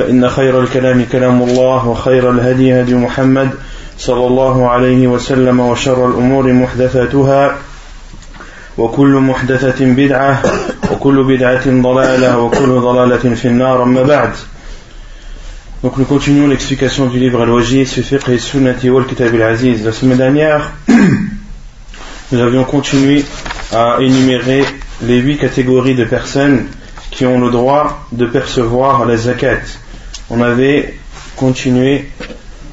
فإن خير الكلام كلام الله وخير الهدي هدي محمد صلى الله عليه وسلم وشر الأمور محدثاتها وكل محدثة بدعة وكل بدعة ضلالة وكل ضلالة في النار أما بعد Donc nous continuons l'explication du livre Al-Wajid, Fiqh et Sunnati wal Kitab al-Aziz. La semaine dernière, nous avions continué à énumérer les huit catégories de personnes qui ont le droit de percevoir la zakat. On avait continué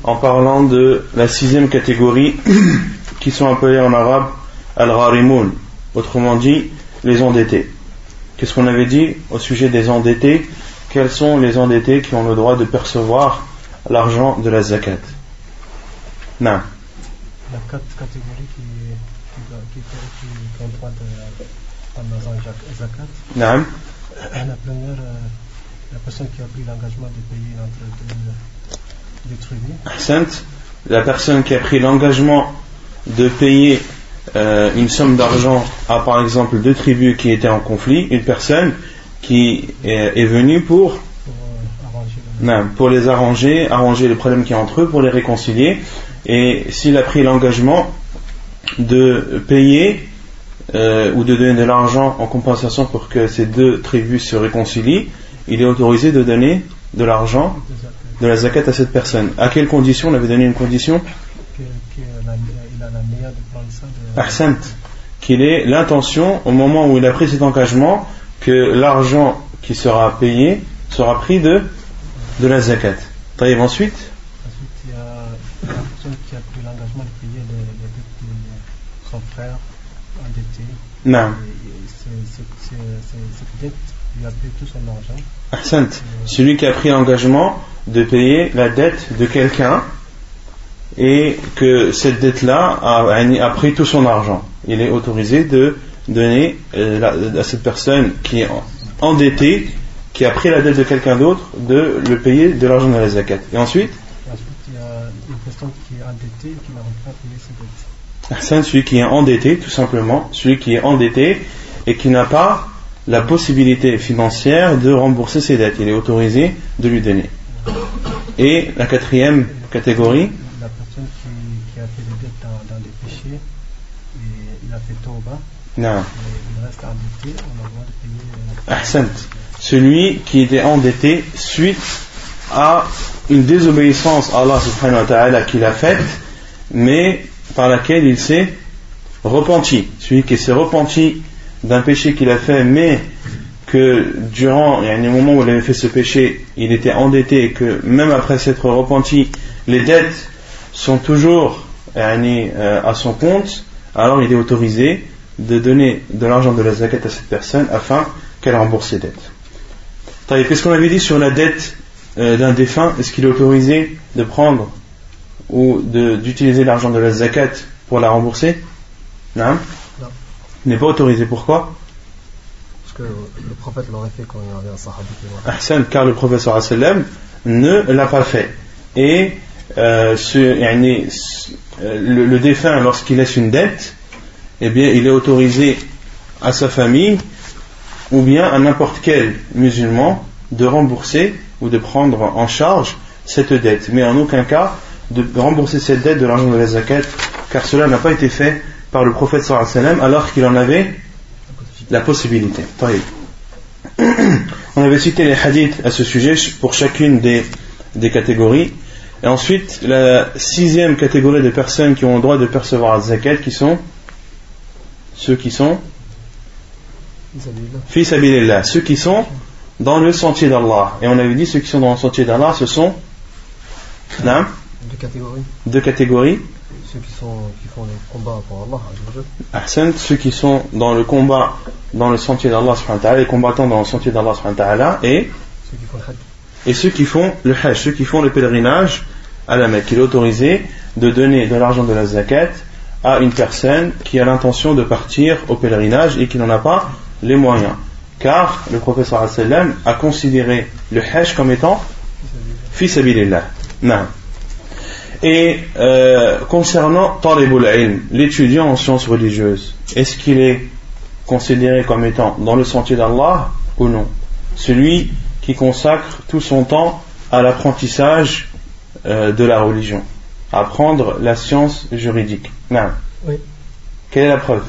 en parlant de la sixième catégorie qui sont appelées en arabe al-gharimoun, autrement dit les endettés. Qu'est-ce qu'on avait dit au sujet des endettés? Quels sont les endettés qui ont le droit de percevoir l'argent de la zakat? Non. La quatre catégories qui, qui, qui, qui, ont le droit de prendre la zakat. Non. La première, euh, personne qui a pris l'engagement de payer entre deux, deux tribus. La personne qui a pris l'engagement de payer euh, une somme d'argent à par exemple deux tribus qui étaient en conflit, une personne qui est venu pour non, pour les arranger, arranger les problèmes qui y a entre eux, pour les réconcilier. Et s'il a pris l'engagement de payer euh, ou de donner de l'argent en compensation pour que ces deux tribus se réconcilient, il est autorisé de donner de l'argent, de la zakat à cette personne. À quelle condition On avait donné une condition Qu'il ait l'intention, au moment où il a pris cet engagement, que l'argent qui sera payé sera pris de, de la zakat. Taïb ensuite? Ensuite, il y a la personne qui a pris l'engagement de payer les, les dettes de son frère endetté. Non. Cette dette lui a payé tout son argent. Celui qui a pris l'engagement de payer la dette de quelqu'un et que cette dette-là a, a pris tout son argent. Il est autorisé de donner euh, à cette personne qui est endettée, qui a pris la dette de quelqu'un d'autre, de le payer de l'argent de la zakat. Et ensuite? Ensuite, il y a une personne qui est endettée et qui n'a pas payé ses dettes. Celui qui est endetté, tout simplement, celui qui est endetté et qui n'a pas la possibilité financière de rembourser ses dettes. Il est autorisé de lui donner. Et la quatrième catégorie La personne qui, qui a fait des dettes dans, dans des péchés et il a fait. Non. Il reste endetté, on a le droit de payer. Ahsant. Celui qui était endetté suite à une désobéissance à Allah subhanahu wa ta'ala qu'il a faite, mais par laquelle il s'est repenti. Celui qui s'est repenti d'un péché qu'il a fait, mais que durant, il y a un moment où il avait fait ce péché, il était endetté et que même après s'être repenti, les dettes sont toujours euh, à son compte, alors il est autorisé de donner de l'argent de la zakat à cette personne afin qu'elle rembourse ses dettes. Qu'est-ce qu'on avait dit sur la dette euh, d'un défunt? Est-ce qu'il est autorisé de prendre ou d'utiliser l'argent de la zakat pour la rembourser? Non. N'est pas autorisé. Pourquoi? Parce que le prophète l'aurait fait quand il y avait un sahabi Ahsan, car le prophète ne l'a pas fait. Et euh, ce, euh, le, le défunt, lorsqu'il laisse une dette, eh bien, il est autorisé à sa famille ou bien à n'importe quel musulman de rembourser ou de prendre en charge cette dette, mais en aucun cas de rembourser cette dette de l'argent de la zakat, car cela n'a pas été fait par le prophète sallam alors qu'il en avait la possibilité. On avait cité les hadiths à ce sujet pour chacune des, des catégories. Et ensuite, la sixième catégorie de personnes qui ont le droit de percevoir la zakat, qui sont ceux qui sont fils là, ceux qui sont dans le sentier d'Allah. Et on avait dit ceux qui sont dans le sentier d'Allah, ce sont deux catégories. Deux catégories. Ceux qui, sont, qui font le combat pour Allah. ceux qui sont dans le combat dans le sentier d'Allah, les combattants dans le sentier d'Allah, et ceux qui font le et ceux qui font le hajj, ceux qui font le pèlerinage à la Mecque. Il est autorisé de donner de l'argent de la zakat à une personne qui a l'intention de partir au pèlerinage et qui n'en a pas les moyens. Car le professeur a considéré le hajj comme étant fils Non. Et euh, concernant talibul ilm, l'étudiant en sciences religieuses, est-ce qu'il est considéré comme étant dans le sentier d'Allah ou non? Celui qui consacre tout son temps à l'apprentissage euh, de la religion, à apprendre la science juridique. Non. Oui. Quelle est la preuve?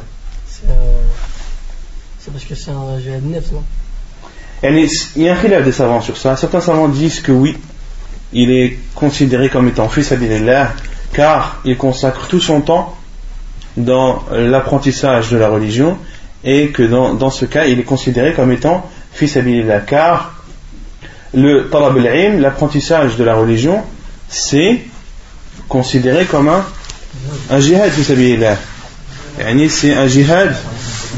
C'est parce que c'est un jihad nef, non? Il y a un khilaf des savants sur ça. Certains savants disent que oui, il est considéré comme étant fils l'air, car il consacre tout son temps dans l'apprentissage de la religion et que dans, dans, ce cas il est considéré comme étant fils l'air, car le talab al l'apprentissage de la religion, c'est considéré comme un, un jihad, c'est un jihad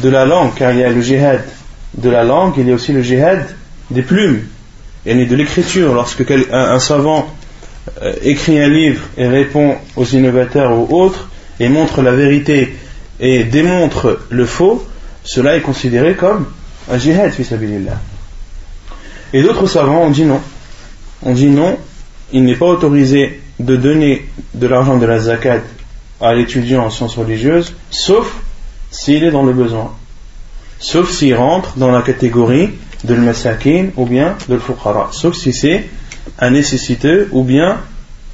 de la langue, car il y a le jihad de la langue, il y a aussi le jihad des plumes, et de l'écriture. Lorsque un, savant euh, écrit un livre et répond aux innovateurs ou autres, et montre la vérité et démontre le faux, cela est considéré comme un jihad, et d'autres savants ont dit non. On dit non, il n'est pas autorisé de donner de l'argent de la zakat à l'étudiant en sciences religieuses, sauf s'il est dans le besoin. Sauf s'il rentre dans la catégorie de l'masakin ou bien de l'fuqara. Sauf si c'est un nécessiteux ou bien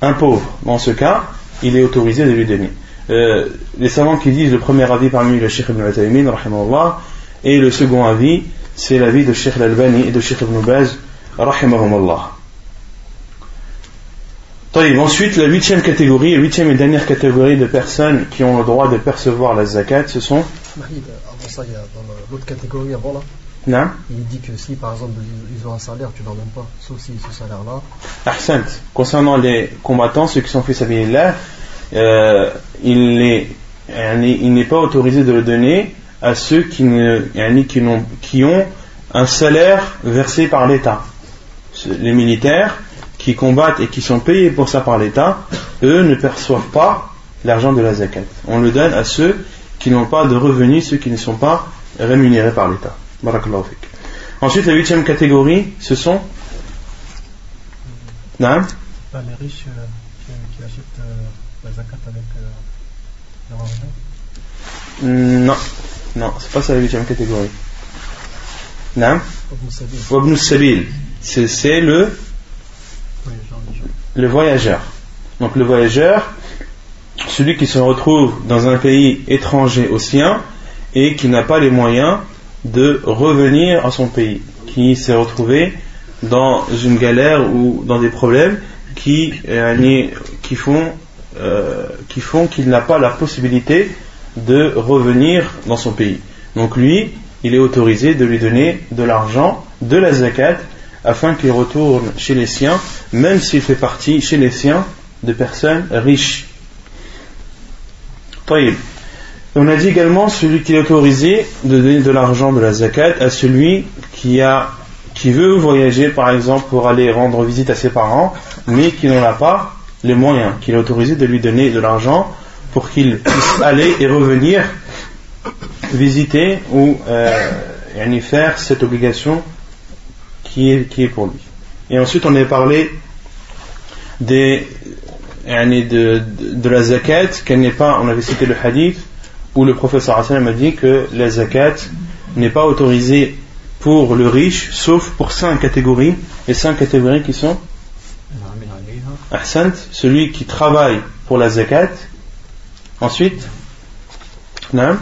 un pauvre. Dans ce cas, il est autorisé de lui donner. Euh, les savants qui disent le premier avis parmi le Sheikh ibn Utaymin, et le second avis, c'est l'avis de Sheikh Al-Albani et de Sheikh Ibn Baz, rahimahumallah. Ensuite, la huitième catégorie, la huitième et dernière catégorie de personnes qui ont le droit de percevoir la zakat, ce sont. A dans catégorie. Non. Il dit que si par exemple ils ont un salaire, tu ne leur donnes pas, sauf si ce salaire-là. Ahsant. Concernant les combattants, ceux qui sont faits sabilillah, euh, il n'est pas autorisé de le donner à ceux qui, ne, qui, ont, qui ont un salaire versé par l'État. Les militaires qui combattent et qui sont payés pour ça par l'État, eux ne perçoivent pas l'argent de la zakat. On le donne à ceux qui n'ont pas de revenus, ceux qui ne sont pas rémunérés par l'État. Ensuite, la huitième catégorie, ce sont non les riches euh, qui, achètent euh, la zakat avec euh, leur argent Non. Non, c'est pas ça la huitième catégorie. Non Wabn Sabil. C'est le le voyageur. Donc le voyageur, celui qui se retrouve dans un pays étranger au sien et qui n'a pas les moyens de revenir à son pays, qui s'est retrouvé dans une galère ou dans des problèmes qui, euh, euh, qui font qu'il n'a pas la possibilité de revenir dans son pays. Donc lui, il est autorisé de lui donner de l'argent, de la zakat, afin qu'il retourne chez les siens, même s'il fait partie chez les siens de personnes riches. On a dit également celui qui est autorisé de donner de l'argent de la zakat à celui qui veut voyager par exemple pour aller rendre visite à ses parents, mais qui n'en a pas les moyens, qu'il est autorisé de lui donner de l'argent pour qu'il puisse aller et revenir visiter ou euh, faire cette obligation qui est, pour lui. Et ensuite, on a parlé des, de, de, la zakat, qu'elle n'est pas, on avait cité le hadith, où le professeur Hassan a dit que la zakat n'est pas autorisée pour le riche, sauf pour cinq catégories, et cinq catégories qui sont Ahsant, celui qui travaille pour la zakat, Ensuite Non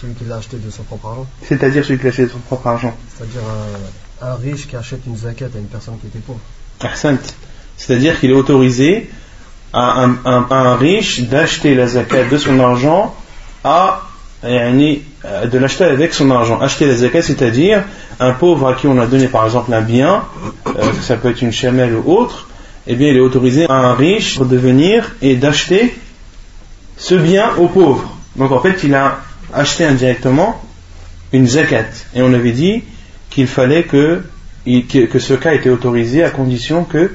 celui qui l'a acheté de son propre argent. C'est-à-dire celui qui l'a acheté de son propre argent C'est-à-dire un riche qui achète une zakat à une personne qui était pauvre. C'est-à-dire qu'il est autorisé à un, riche d'acheter la zakat de son argent à de l'acheter avec son argent. Acheter la zakat, c'est-à-dire un pauvre à qui on a donné par exemple un bien, euh, ça peut être une chamelle ou autre, eh bien il est autorisé à un riche de venir et d'acheter ce bien au pauvre. Donc en fait, il a acheté indirectement une zakat. Et on avait dit qu'il fallait que, que ce cas était autorisé à condition que,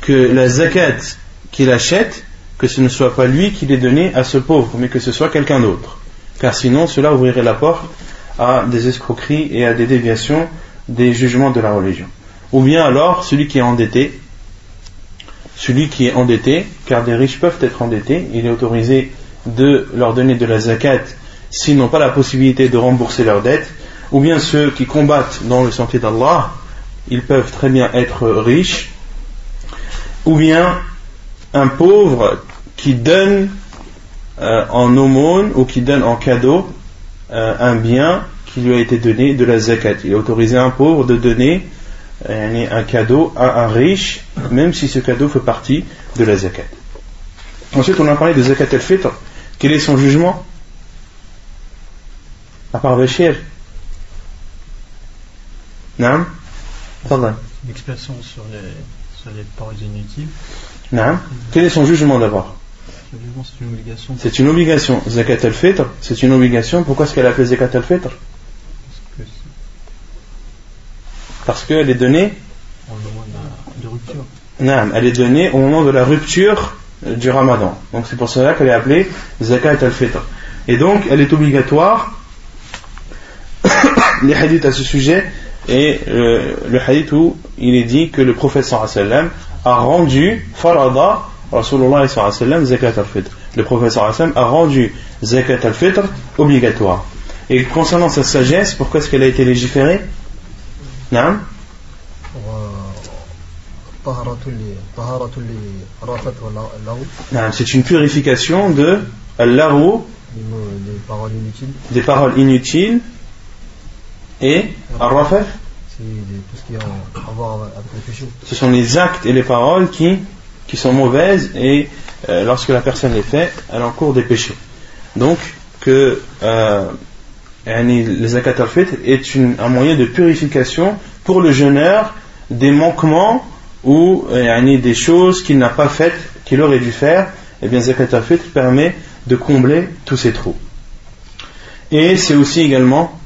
que la zakat qu'il achète, que ce ne soit pas lui qui l'ait donné à ce pauvre, mais que ce soit quelqu'un d'autre. Car sinon, cela ouvrirait la porte à des escroqueries et à des déviations des jugements de la religion. Ou bien alors, celui qui est endetté, celui qui est endetté, car des riches peuvent être endettés, il est autorisé de leur donner de la zakat s'ils n'ont pas la possibilité de rembourser leurs dettes, ou bien ceux qui combattent dans le sentier d'Allah, ils peuvent très bien être riches, ou bien un pauvre qui donne euh, en aumône ou qui donne en cadeau euh, un bien qui lui a été donné de la zakat. Il a autorisé un pauvre de donner euh, un cadeau à un riche, même si ce cadeau fait partie de la zakat. Ensuite, on a parlé de zakat al-fitr. Quel est son jugement? À part Bachir Non L'expression sur les, sur les paroles inutiles. Non Quel est son jugement d'abord? C'est une obligation. C'est une obligation. Zakat al-fitr, c'est une obligation. Pourquoi est-ce qu'elle a fait zakat al-fitr? Parce qu'elle est donnée au moment de, rupture. Non, elle est donnée au moment de la rupture du ramadan. Donc c'est pour cela qu'elle est appelée zakat al-fitr. Et donc elle est obligatoire. Les hadiths à ce sujet et euh, le hadith où il est dit que le prophète sallam a rendu farada Rasulullah sallam zakat al-fitr. Le prophète sallam a rendu zakat al-fitr obligatoire. Et concernant sa sagesse, pourquoi est-ce qu'elle a été légiférée? Non c'est une purification de inutiles, des paroles inutiles et Ce sont les actes et les paroles qui, qui sont mauvaises et euh, lorsque la personne les fait, elle encourt des péchés. Donc, que euh, les zakat al-fitr est un moyen de purification pour le jeûneur des manquements ou euh, des choses qu'il n'a pas faites, qu'il aurait dû faire, et eh bien Zakat al-Fitr permet de combler tous ces trous. Et c'est aussi également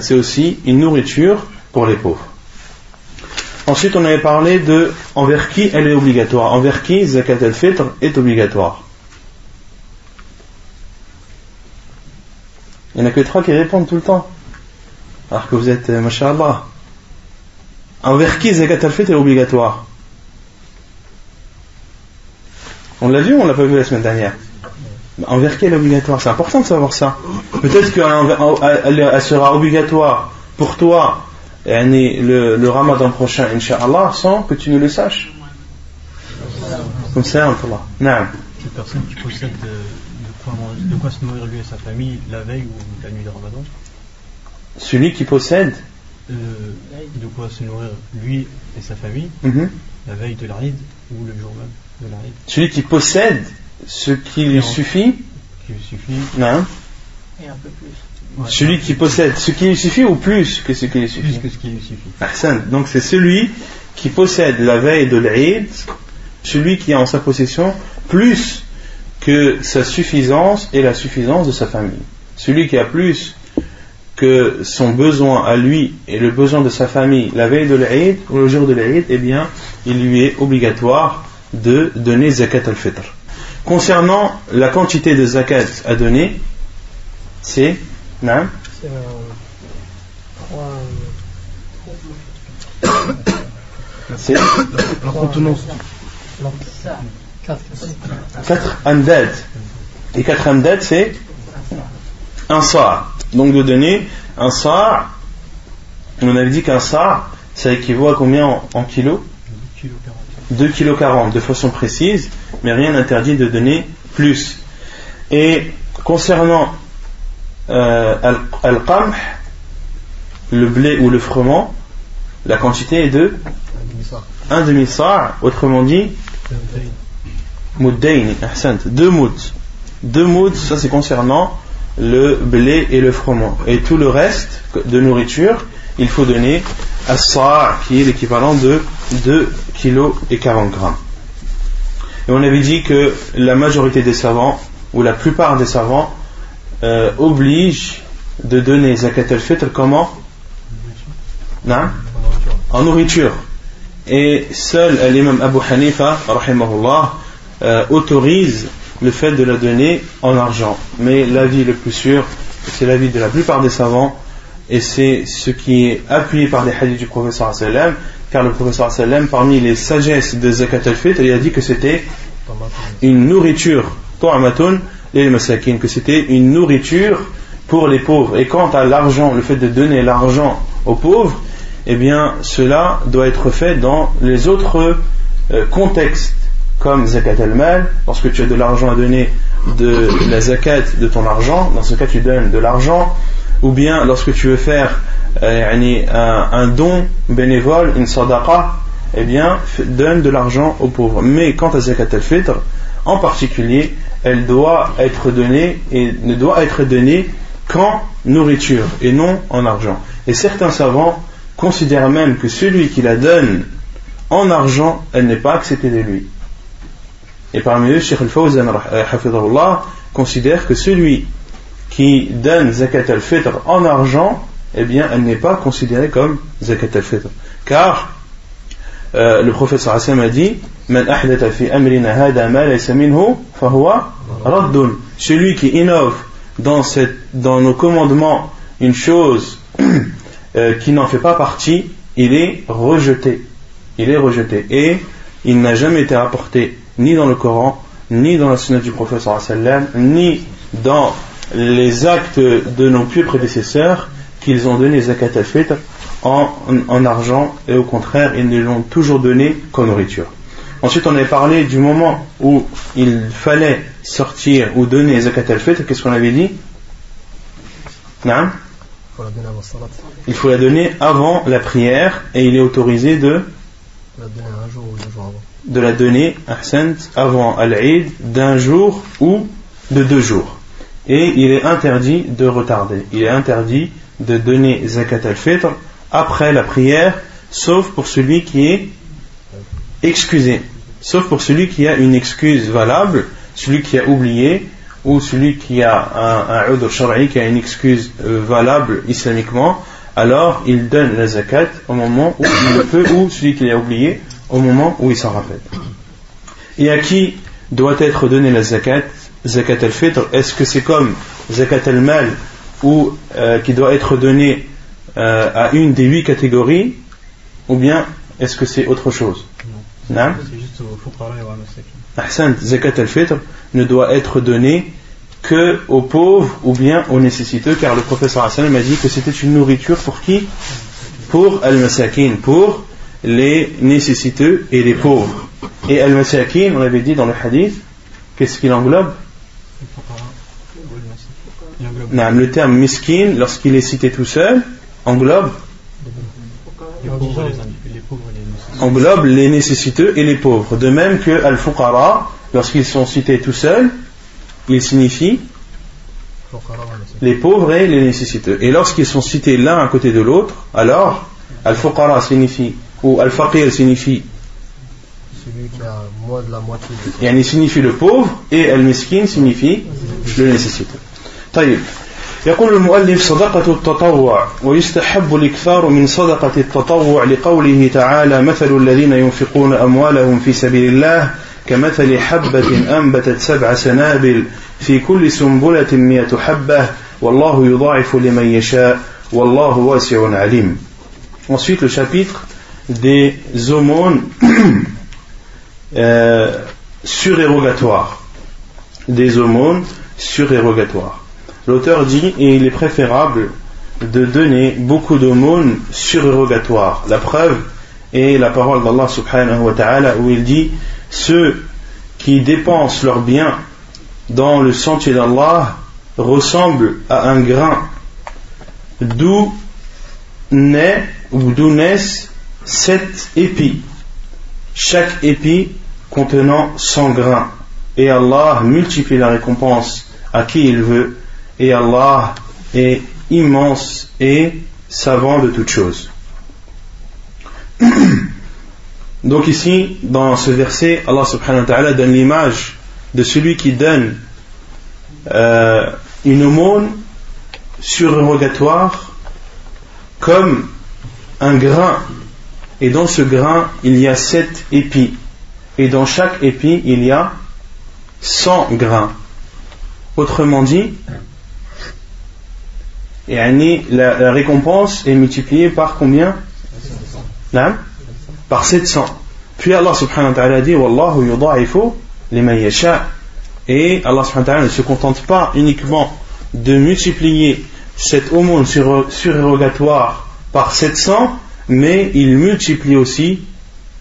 c'est aussi une nourriture pour les pauvres. Ensuite, on avait parlé de envers qui elle est obligatoire. Envers qui Zakat al-Fitr est obligatoire. Il n'y en a que trois qui répondent tout le temps. Alors que vous êtes, euh, mashallah. Envers qui Zakat al-Fitr est obligatoire? On l'a vu ou on l'a pas vu la semaine dernière? Envers qui elle est obligatoire? C'est important de savoir ça. Peut-être qu'elle sera obligatoire pour toi le, le ramadan prochain, Inch'Allah, sans que tu ne le saches. Comme ça, Allah. Non. Cette personne qui possède de, de, quoi, de quoi se nourrir lui et sa famille la veille ou la nuit de ramadan? Celui qui possède? Euh, de quoi se nourrir lui et sa famille? Mhm. la veille de l'Aïd ou le jour même de l'Aïd. Celui qui possède ce qui lui suffit. Qui lui suffit. Non. Et un peu plus. celui qui possède ce qui lui suffit ou plus que ce qui lui suffit? Plus que ce qui lui suffit. Ah, donc c'est celui qui possède la veille de l'Aïd, celui qui a en sa possession plus que sa suffisance et la suffisance de sa famille. Celui qui a plus que son besoin à lui et le besoin de sa famille la veille de l'Aïd ou le jour de l'Aïd, eh bien, il lui est obligatoire de donner zakat al-fitr. Concernant la quantité de zakat à donner, c'est non C'est la contenance. 4 amdad. Et 4 amdad, c'est un sa'. Donc de donner un sa', on avait dit qu'un sa', ça équivaut à combien en, kilos? 2,40 kg de façon précise, mais rien n'interdit de donner plus. Et concernant euh, al-qamh, le blé ou le froment, la quantité est de un demi-sa', autrement dit, muddaini, deux mouds. Deux mouds, ça c'est concernant le blé et le froment. Et tout le reste de nourriture, il faut donner à sa' qui est l'équivalent de 2 kg et 40 grammes. On avait dit que la majorité des savants, ou la plupart des savants, euh, obligent de donner zakat al-fitr comment? Non En nourriture. Et seul l'imam Abu Hanifa, rahimahullah, euh, autorise le fait de la donner en argent. Mais l'avis le plus sûr, c'est l'avis de la plupart des savants, et c'est ce qui est appuyé par les hadiths du professeur sallam, car le professeur sallam, parmi les sagesses de Zakat al-Fitr, il a dit que c'était une nourriture, que c'était une nourriture pour les pauvres. Et quant à l'argent, le fait de donner l'argent aux pauvres, eh bien, cela doit être fait dans les autres euh, contextes comme zakat al-mal, lorsque tu as de l'argent à donner de la zakat de ton argent, dans ce cas tu donnes de l'argent, ou bien lorsque tu veux faire euh, un, don bénévole, une sadaqa, eh bien donne de l'argent aux pauvres. Mais quant à zakat al-fitr, en particulier, elle doit être donnée et ne doit être donnée qu'en nourriture et non en argent. Et certains savants considèrent même que celui qui la donne en argent, elle n'est pas acceptée de lui. Et parmi eux, Sheikh al-Fawzan considère que celui qui donne zakat al-fitr en argent, eh bien, elle n'est pas considérée comme zakat al-fitr. Car euh, le prophète sallallahu a dit celui qui innove dans, cette, dans nos commandements une chose euh, qui n'en fait pas partie, il est rejeté. Il est rejeté. Et il n'a jamais été apporté ni dans le Coran, ni dans la sunna du prophète ni dans les actes de nos pieux prédécesseurs qu'ils ont donné zakat al-fitr en, en, argent et au contraire ils ne l'ont toujours donné qu'en nourriture. Ensuite on avait parlé du moment où il fallait sortir ou donner zakat al-fitr, qu'est-ce qu'on avait dit? Il faut la donner avant la prière et il est autorisé de la donner avant al-Eid d'un jour ou de deux jours. Et il est interdit de retarder. Il est interdit de donner zakat al-fitr après la prière, sauf pour celui qui est excusé. Sauf pour celui qui a une excuse valable, celui qui a oublié, ou celui qui a un, un qui a une excuse euh, valable islamiquement, alors il donne la zakat au moment où il le peut, ou celui qui l'a oublié, au moment où il s'en rappelle. Et à qui doit être donnée la zakat? Zakat al-fitr, est-ce que c'est comme zakat al-mal ou euh, qui doit être donnée euh, à une des huit catégories ou bien est-ce que c'est autre chose? Non, c'est juste Ahsan, zakat al-fitr ne doit être donnée que aux pauvres ou bien aux nécessiteux car le professeur Hassan m'a dit que c'était une nourriture pour qui? Pour al-masakin, pour les nécessiteux et les pauvres. Et al-masakin, on avait dit dans le hadith, qu'est-ce qu'il englobe? Le terme miskin, lorsqu'il est cité tout seul, englobe englobe les nécessiteux et les pauvres. De même que al-fuqara, lorsqu'ils sont cités tout seuls, ils signifient les pauvres et les nécessiteux. Et lorsqu'ils sont cités l'un à côté de l'autre, alors al-fuqara signifie ou al-faqir signifie celui qui a moins de la moitié Il signifie le pauvre et al-miskin signifie le nécessiteux. طيب يقول المؤلف صدقة التطوع ويستحب الإكثار من صدقة التطوع لقوله تعالى مثل الذين ينفقون أموالهم في سبيل الله كمثل حبة أنبتت سبع سنابل في كل سنبلة مئة حبة والله يضاعف لمن يشاء والله واسع عليم Ensuite le chapitre des aumônes euh, surérogatoires. Des aumônes surérogatoires. L'auteur dit, et il est préférable de donner beaucoup d'aumônes surérogatoires. La preuve est la parole d'Allah subhanahu wa ta'ala où il dit, ceux qui dépensent leurs biens dans le sentier d'Allah ressemblent à un grain d'où naît ou d'où naissent sept épis, chaque épi contenant 100 grains. Et Allah multiplie la récompense à qui il veut, et Allah est immense et savant de toutes choses. Donc ici, dans ce verset, Allah subhanahu wa ta'ala donne l'image de celui qui donne euh, une aumône surérogatoire comme un grain. Et dans ce grain, il y a sept épis. Et dans chaque épi, il y a 100 grains. Autrement dit, la, la récompense est multipliée par combien? Par 700. Puis Allah subhanahu wa ta'ala dit Wallahu yudha'ifu liman yasha. Et Allah subhanahu wa ta'ala ne se contente pas uniquement de multiplier cette aumône surérogatoire par 700, mais il multiplie aussi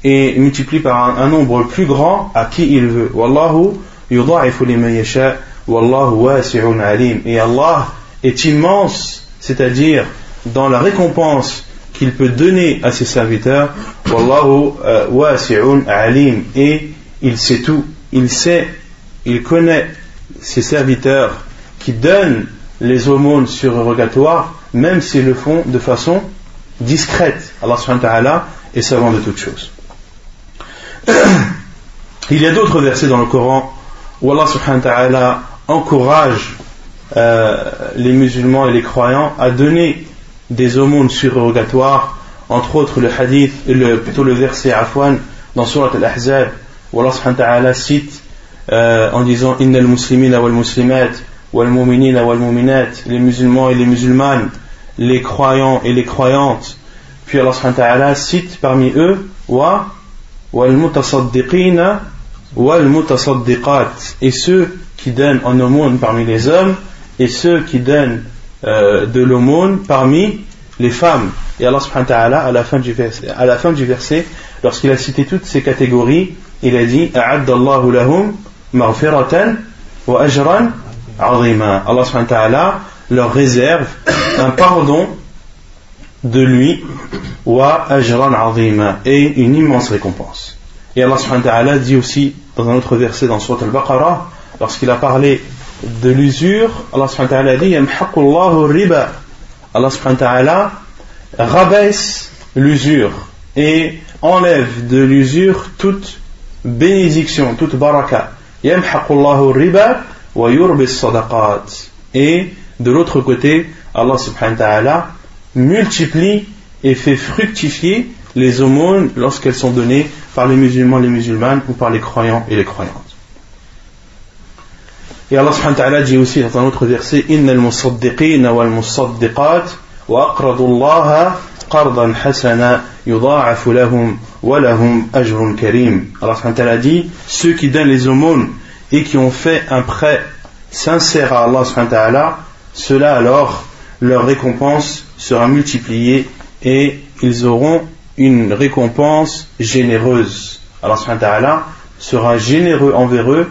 et multiplie par un, nombre plus grand à qui il veut. Wallahu yudha'ifu liman yasha. Wallahu wasi'un alim. Et Allah est immense, c'est-à-dire dans la récompense qu'il peut donner à ses serviteurs. Wallahu euh, alim. Et il sait tout. Il sait, il connaît ses serviteurs qui donnent les aumônes surrogatoires, même s'ils le font de façon discrète. Allah subhanahu wa ta'ala est savant de toutes choses. Il y a d'autres versets dans le Coran où Allah encourage euh, les musulmans et les croyants à donner des aumônes surrogatoires, entre autres le hadith, le, plutôt le verset Afwan dans Surat al-Ahzab, où Allah subhanahu wa ta'ala cite euh, en disant Innal muslimina wal muslimat wal mu'minina wal mu'minat, les musulmans et les musulmanes, les croyants et les croyantes. Puis Allah subhanahu wa ta'ala cite parmi eux wa wal mutasaddiqina wal mutasaddiqat et ceux qui donnent en aumône parmi les hommes et ceux qui donnent euh, de l'aumône parmi les femmes. Et Allah subhanahu wa ta'ala, à la fin du verset, verset lorsqu'il a cité toutes ces catégories, il a dit A'addallahu lahum maghfiratan wa ajran azima. Allah subhanahu wa ta'ala leur réserve un pardon de lui wa ajran azima et une immense récompense. Et Allah subhanahu wa ta'ala dit aussi dans un autre verset dans Surat al-Baqarah lorsqu'il a parlé de l'usure, Allah subhanahu wa ta'ala dit riba. Allah subhanahu wa ta'ala rabaisse l'usure et enlève de l'usure toute bénédiction, toute baraka. riba wa sadaqat. Et de l'autre côté, Allah subhanahu wa ta'ala multiplie et fait fructifier les aumônes lorsqu'elles sont données par les musulmans, les musulmanes ou par les croyants et les croyantes. Et Allah subhanahu wa ta'ala dit aussi dans un autre verset wal-musaddiqat wa Allah qardan hasana yudha'afu lahum wa lahum ajrun karim. Allah subhanahu wa ta'ala dit Ceux qui donnent les aumônes et qui ont fait un prêt sincère à Allah subhanahu wa ta'ala, cela alors, leur récompense sera multipliée et ils auront une récompense généreuse. Allah subhanahu wa ta'ala sera généreux envers eux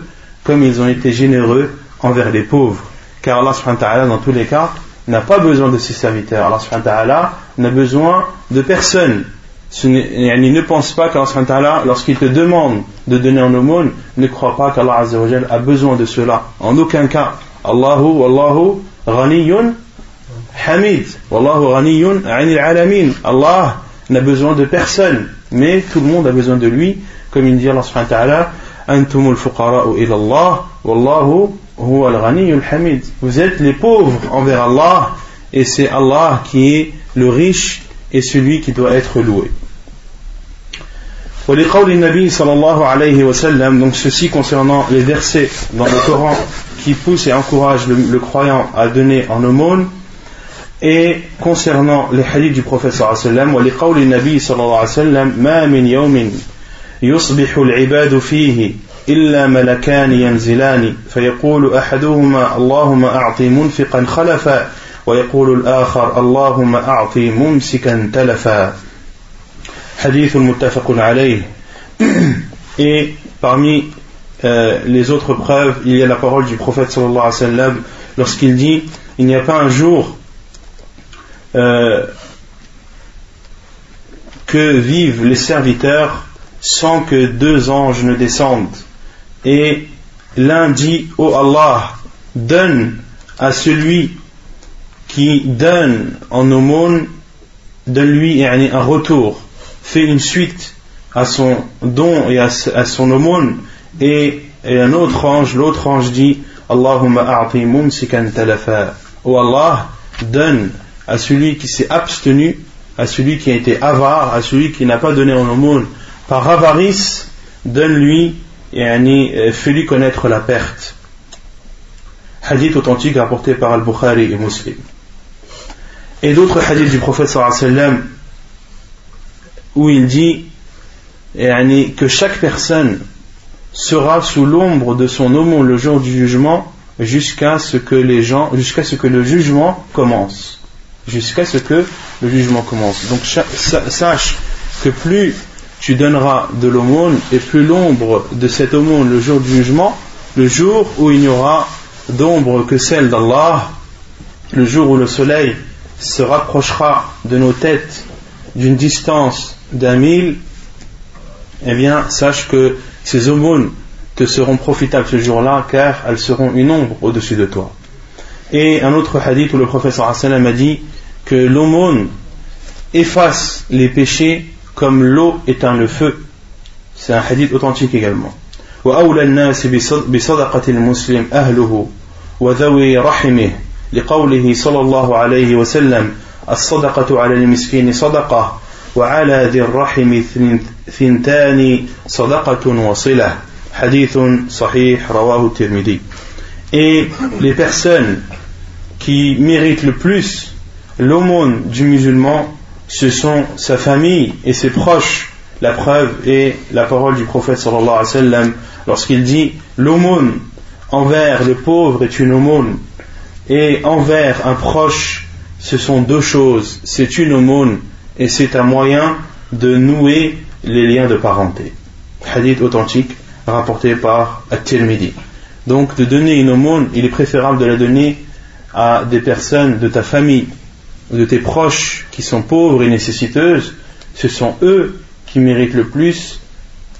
comme ils ont été généreux envers les pauvres. Car Allah subhanahu dans tous les cas, n'a pas besoin de ses serviteurs. Allah subhanahu n'a besoin de personne. Il ne pense pas qu'Allah subhanahu lorsqu'il te demande de donner en aumône, ne croit pas qu'Allah a besoin de cela. En aucun cas. Allahu, Wallahu, ghaniyun, hamid. Wallahu ghaniyun, anil alamin. Allah n'a besoin de personne. Mais tout le monde a besoin de lui. Comme il dit Allah subhanahu vous êtes les pauvres envers Allah et c'est Allah qui est le riche et celui qui doit être loué. donc ceci concernant les versets dans le Coran qui poussent et encouragent le, croyant à donner en aumône et concernant les hadiths du prophète sallallahu alayhi wa sallam يصبح العباد فيه إلا ملكان ينزلان فيقول أحدهما اللهم أعطي منفقا خلفا ويقول الآخر اللهم أعطي ممسكا تلفا حديث متفق عليه et parmi euh, les autres preuves il y a la parole du prophète sallallahu alayhi wa sallam lorsqu'il dit il n'y a pas un jour euh, que vivent les serviteurs sans que deux anges ne descendent. Et l'un dit, Ô Allah, donne à celui qui donne en aumône, donne-lui un retour, fait une suite à son don et à, son aumône, et, un autre ange, l'autre ange dit, Allahumma talafa. Ô Allah, donne à celui qui s'est abstenu, à celui qui a été avare, à celui qui n'a pas donné en aumône par avarice, donne-lui et fais-lui connaître la perte. Hadith authentique rapporté par Al-Bukhari et Muslim. Et d'autres hadiths du prophète sallam où il dit que chaque personne sera sous l'ombre de son aumône le jour du jugement jusqu'à ce que le jugement commence. Jusqu'à ce que le jugement commence. Donc sache que plus tu donneras de l'aumône et plus l'ombre de cette aumône le jour du jugement, le jour où il n'y aura d'ombre que celle d'Allah, le jour où le soleil se rapprochera de nos têtes d'une distance d'un mille, eh bien, sache que ces aumônes te seront profitables ce jour-là, car elles seront une ombre au-dessus de toi. Et un autre hadith où le professeur sallam a dit que l'aumône efface les péchés comme l'eau éteint le feu. C'est un hadith authentique également. وأولى الناس بصدقة المسلم أهله وذوي رحمه لقوله صلى الله عليه وسلم الصدقة على المسكين صدقة وعلى ذي الرحم ثنتان صدقة وصلة حديث صحيح رواه الترمذي Et les personnes qui méritent le plus l'aumône du musulman ce sont sa famille et ses proches. La preuve est la parole du prophète sallallahu lorsqu'il dit l'aumône envers le pauvre est une aumône et envers un proche ce sont deux choses. C'est une aumône et c'est un moyen de nouer les liens de parenté. Hadith authentique rapporté par At-Tirmidhi. Donc de donner une aumône il est préférable de la donner à des personnes de ta famille de tes proches qui sont pauvres et nécessiteuses, ce sont eux qui méritent le plus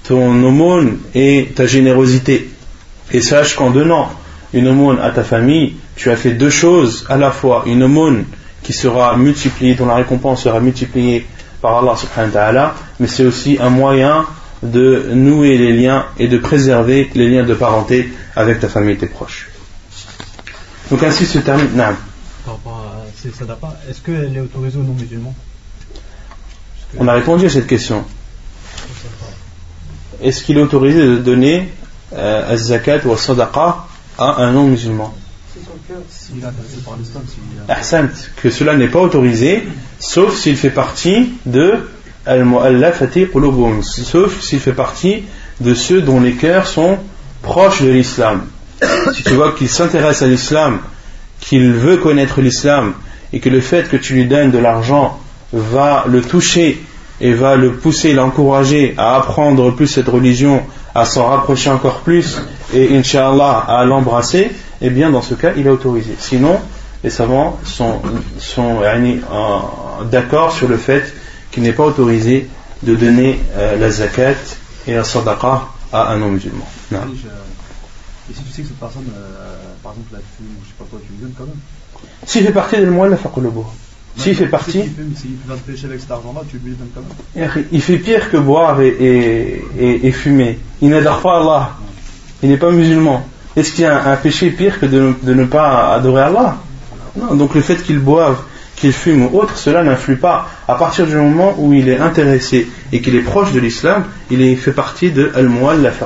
ton aumône et ta générosité. Et sache qu'en donnant une aumône à ta famille, tu as fait deux choses à la fois une aumône qui sera multipliée, dont la récompense sera multipliée par Allah subhanahu wa ta'ala, mais c'est aussi un moyen de nouer les liens et de préserver les liens de parenté avec ta famille et tes proches. Donc ainsi se termine. Est-ce qu'elle est autorisée aux non-musulmans On a répondu à cette question. Est-ce qu'il est autorisé de donner euh, zakat ou sadaqa à un non-musulman? Que cela n'est pas autorisé, sauf s'il fait partie de sauf s'il fait partie de ceux dont les cœurs sont proches de l'islam. Si tu vois qu'il s'intéresse à l'islam, qu'il veut connaître l'islam et que le fait que tu lui donnes de l'argent va le toucher et va le pousser, l'encourager à apprendre plus cette religion, à s'en rapprocher encore plus et inshallah à l'embrasser, eh bien dans ce cas il est autorisé. Sinon, les savants sont, sont d'accord sur le fait qu'il n'est pas autorisé de donner euh, la zakat et la sadaqa à un non-musulman. Et si tu sais que cette personne, euh, par exemple, la fume, je sais pas quoi, tu lui donnes quand même? S'il fait partie de le s'il fait partie. Il fait pire que boire et, fumer. Il n'adore pas Allah. Il n'est pas musulman. Est-ce qu'il y a un, péché pire que de, ne pas adorer Allah? Non. Donc le fait qu'il boive, qu'il fume ou autre, cela n'influe pas. À partir du moment où il est intéressé et qu'il est proche de l'islam, il fait partie de Al-Mu'allaf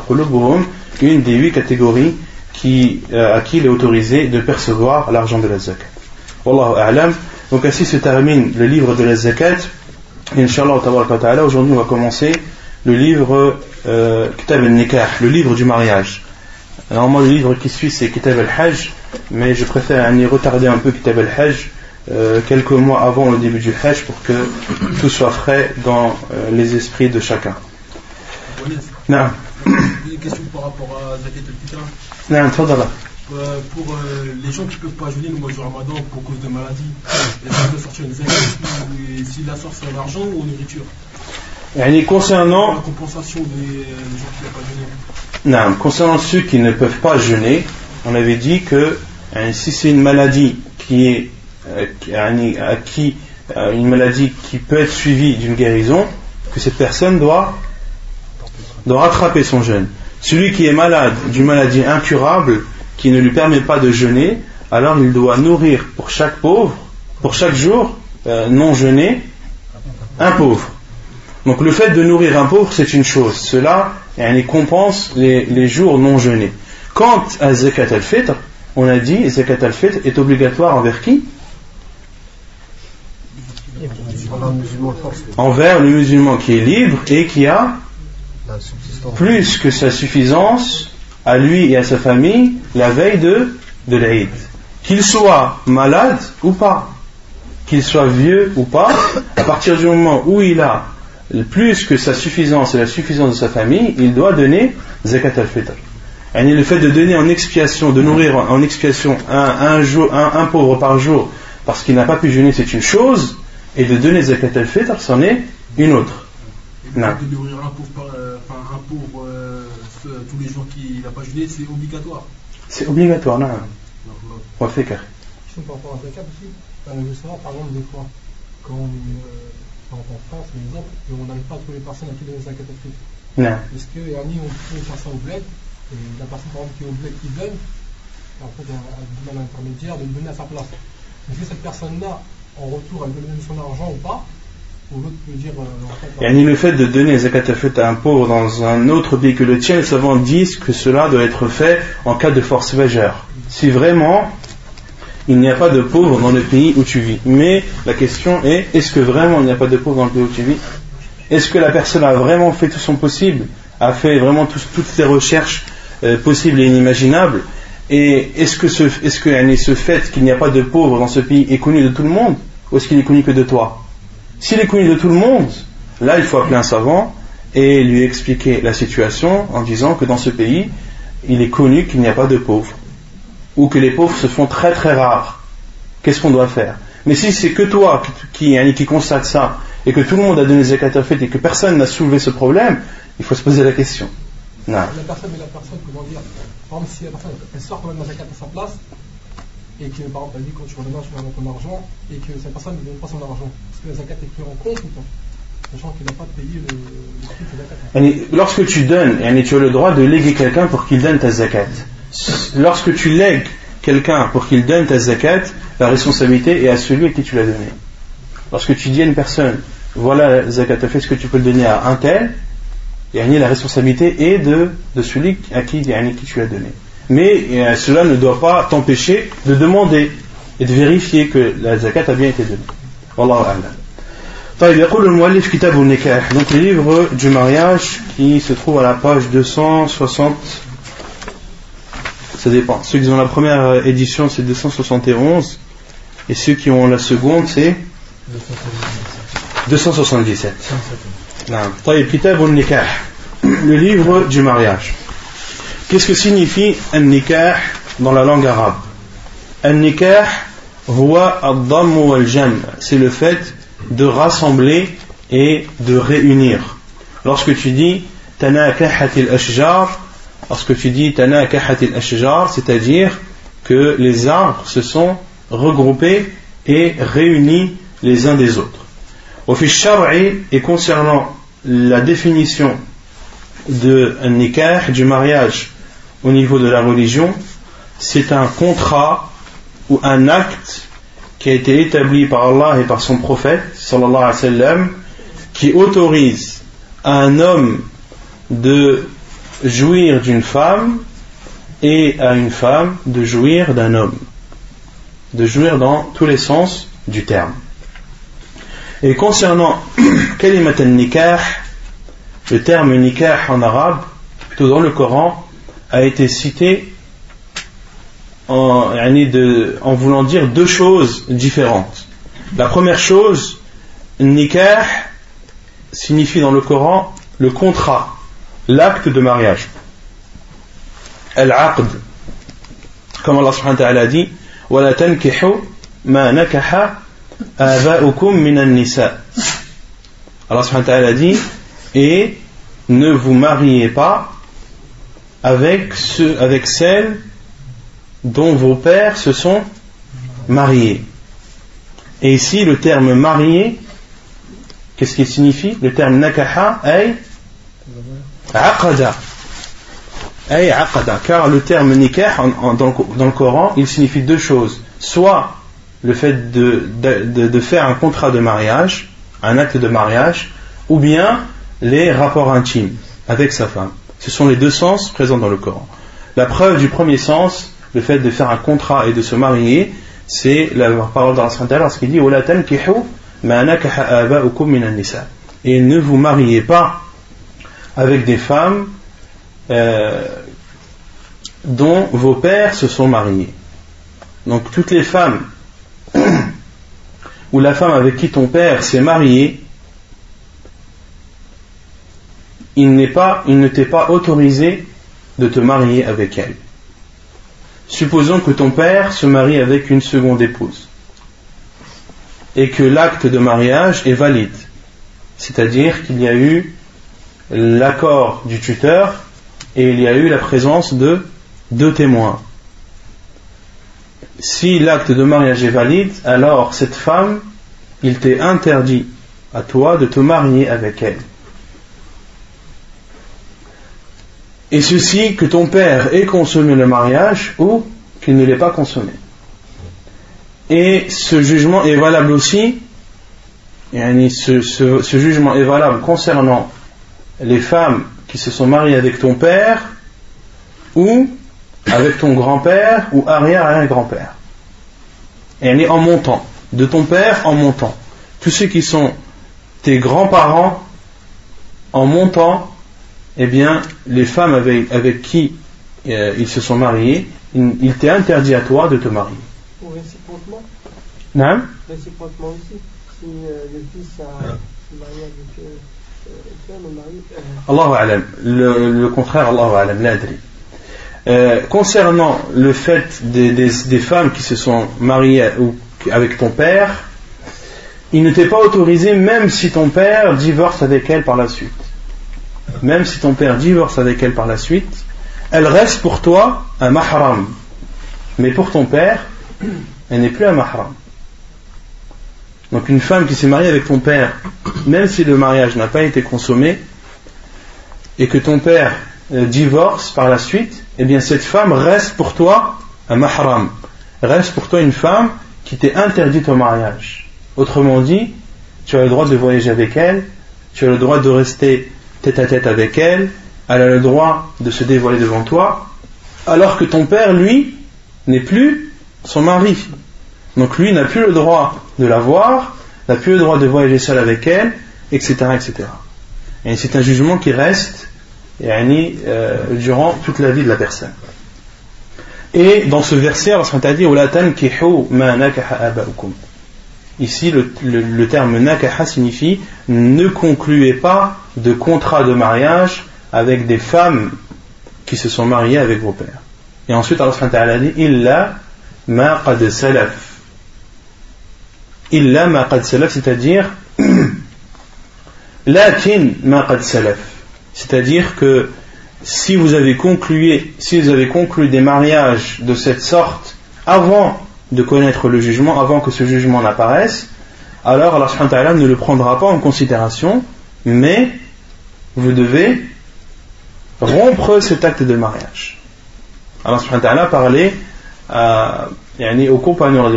une des huit catégories qui, euh, à qui il est autorisé de percevoir l'argent de la zakat. Wallahu a'lam. Donc ainsi se termine le livre de la zakat. Inch'Allah, aujourd'hui on va commencer le livre euh, Kitab al-Nikah, le livre du mariage. Normalement le livre qui suit c'est Kitab al-Hajj, mais je préfère y retarder un peu Kitab al-Hajj euh, quelques mois avant le début du Hajj pour que tout soit frais dans les esprits de chacun. Non. Une question par rapport à Zakat Euh, pour euh, les gens qui ne peuvent pas jeûner le mois du ramadan pour cause de maladie, est-ce qu'ils sortir une zakat S'il la sort, c'est en argent ou en nourriture concernant la compensation des, gens qui n'ont pas jeûné. Non, concernant ceux qui ne peuvent pas jeûner, on avait dit que hein, si c'est une maladie qui est euh, à qui euh, une maladie qui peut être suivie d'une guérison, que cette personne doit, doit rattraper son jeûne. Celui qui est malade d'une maladie incurable, qui ne lui permet pas de jeûner, alors il doit nourrir pour chaque pauvre, pour chaque jour euh, non jeûné, un pauvre. Donc le fait de nourrir un pauvre, c'est une chose. Cela il compense les, jours non jeûnés. Quant à Zakat al-Fitr, on a dit Zakat al-Fitr est obligatoire envers qui? Envers le musulman qui est libre et qui a plus que sa suffisance à lui et à sa famille la veille de, de l'Aïd. Qu'il soit malade ou pas, qu'il soit vieux ou pas, à partir du moment où il a plus que sa suffisance et la suffisance de sa famille, il doit donner zakat al-fitr. Et le fait de donner en expiation, de nourrir en expiation un, un, pauvre par jour parce qu'il n'a pas pu jeûner, c'est une chose, et de donner zakat al-fitr, c'en est une autre. Et de nourrir un pauvre, euh, pauvre euh, tous les jours qu'il n'a pas jeûné, c'est obligatoire. C'est obligatoire, non. On fait car. Par rapport à zakat aussi, je veux savoir, par exemple, des fois, quand on en France, par exemple, et on n'arrive pas à trouver personne à qui donner sa catastrophe. Non. Est-ce que Yanni, on trouve une personne au bled, et la personne par exemple qui est au bled qui donne, en fait, a, a du mal intermédiaire de donner à sa place. Est-ce que cette personne-là, en retour, elle veut donner son argent ou pas? Dire. Euh, le fait de donner zakat à un pauvre dans un autre pays que le tien, les savants disent que cela doit être fait en cas de force majeure. Si vraiment il n'y a pas de pauvres dans le pays où tu vis. Mais la question est, est-ce que vraiment il n'y a pas de pauvres dans le pays où tu vis? Est-ce que la personne a vraiment fait tout son possible, a fait vraiment toutes ses recherches euh, possibles et inimaginables? Et est-ce que, ce, est-ce que ce fait qu'il n'y a pas de pauvres dans ce pays est connu de tout le monde? Ou est-ce qu'il est connu que de toi? S'il est connu de tout le monde, là il faut appeler un savant et lui expliquer la situation en disant que dans ce pays, il est connu qu'il n'y a pas de pauvres ou que les pauvres se font très très rares, qu'est-ce qu'on doit faire? Mais si c'est que toi qui, qui, constate ça, et que tout le monde a donné zakat fait et que personne n'a soulevé ce problème, il faut se poser la question. La personne, mais la personne, comment dire? Si la personne sort quand la zakat à sa place, et que exemple elle dit quand tu redonnes, tu redonnes ton argent, et que cette personne ne donne pas son argent, est-ce que la zakat est prise en compte ou pas Sachant qu'il n'a pas payé le, prix de zakat. Lorsque tu donnes, tu as le droit de léguer quelqu'un pour qu'il donne ta zakat lorsque tu lègues quelqu'un pour qu'il donne ta zakat, la responsabilité est à celui à qui tu l'as donné. Lorsque tu dis à une personne, voilà la zakat, fait ce que tu peux le donner à un tel, la responsabilité est de, celui à qui tu l'as donné. Mais euh, cela ne doit pas t'empêcher de demander et de vérifier que la zakat a bien été donnée. Wallahu donc le livre du mariage qui se trouve à la page 260 ça dépend. Ceux qui ont la première édition, c'est 271. Et ceux qui ont la seconde, c'est 277. Le livre du mariage. Qu'est-ce que signifie un nikah dans la langue arabe Un nikah, c'est le fait de rassembler et de réunir. Lorsque tu dis tanakahatil ashjar, lorsque tu dis Tana kahatil ashjar, c'est-à-dire que les arbres se sont regroupés et réunis les uns des autres. Au et concernant la définition de nikah, du mariage au niveau de la religion, c'est un contrat ou un acte qui a été établi par Allah et par son prophète, sallallahu alayhi wa qui autorise à un homme de jouir d'une femme et à une femme de jouir d'un homme. De jouir dans tous les sens du terme. Et concernant kalimat al-nikah, le terme nikah en arabe, plutôt dans le Coran, a été cité en, en voulant dire deux choses différentes. La première chose, nikah signifie dans le Coran le contrat l'acte de mariage. Al-aqd. Comme Allah subhanahu wa ta'ala dit, وَلَا تَنْكِحُوا مَا نَكَحَ آبَاؤُكُم مِنَ النِّسَاءِ Allah subhanahu wa ta'ala dit, Et ne vous mariez pas avec, ceux, avec celles dont vos pères se sont mariés. Et ici, le terme marié, qu'est-ce qu'il signifie? Le terme nakaha ay aqada. Ay aqada. Car le terme nikah dans, le, Coran, il signifie deux choses. Soit le fait de, faire un contrat de mariage, un acte de mariage, ou bien les rapports intimes avec sa femme. Ce sont les deux sens présents dans le Coran. La preuve du premier sens, le fait de faire un contrat et de se marier, c'est la parole d'Allah lorsqu'il dit Et ne vous mariez pas avec des femmes euh, dont vos pères se sont mariés. Donc toutes les femmes ou la femme avec qui ton père s'est marié, il, n'est pas, il ne t'est pas autorisé de te marier avec elle. Supposons que ton père se marie avec une seconde épouse et que l'acte de mariage est valide, c'est-à-dire qu'il y a eu l'accord du tuteur et il y a eu la présence de deux témoins. Si l'acte de mariage est valide, alors cette femme, il t'est interdit à toi de te marier avec elle. Et ceci que ton père ait consommé le mariage ou qu'il ne l'ait pas consommé. Et ce jugement est valable aussi, ce, jugement est valable concernant les femmes qui se sont mariées avec ton père ou avec ton grand-père ou arrière-arrière-grand-père. Et elle est en montant, de ton père en montant. Tous ceux qui sont tes grands-parents en montant eh bien, les femmes avec, avec qui euh, ils se sont mariés, il, il t'est interdit à toi de te marier. Ou réciproquement Non Réciproquement aussi. Si euh, le fils a marié avec euh, le mari. Allahu alam. Le, le contraire, Allahu alam, l'adri. Euh, concernant le fait des, des, des, femmes qui se sont mariées ou, avec ton père, il ne t'est pas autorisé même si ton père divorce avec elle par la suite même si ton père divorce avec elle par la suite, elle reste pour toi un mahram. Mais pour ton père, elle n'est plus un mahram. Donc une femme qui s'est mariée avec ton père, même si le mariage n'a pas été consommé, et que ton père euh, divorce par la suite, eh bien cette femme reste pour toi un mahram. Reste pour toi une femme qui t'est interdite au mariage. Autrement dit, tu as le droit de voyager avec elle, tu as le droit de rester tête à tête avec elle, elle a le droit de se dévoiler devant toi, alors que ton père, lui, n'est plus son mari. Donc lui n'a plus le droit de la voir, n'a plus le droit de voyager seul avec elle, etc. etc. Et c'est un jugement qui reste euh, durant toute la vie de la personne. Et dans ce verset, Allah a dit Ici, le, terme nakaha signifie ne concluez pas de contrat de mariage avec des femmes qui se sont mariées avec vos pères. Et ensuite, Allah dit Illa ma qad salaf. Illa ma qad salaf, c'est-à-dire Lakin ma qad salaf. C'est-à-dire que si vous avez conclu, si vous avez conclu des mariages de cette sorte avant de connaître le jugement avant que ce jugement n'apparaisse, alors Allah ne le prendra pas en considération, mais vous devez rompre cet acte de mariage. Allah subhanahu parlait à, aux compagnons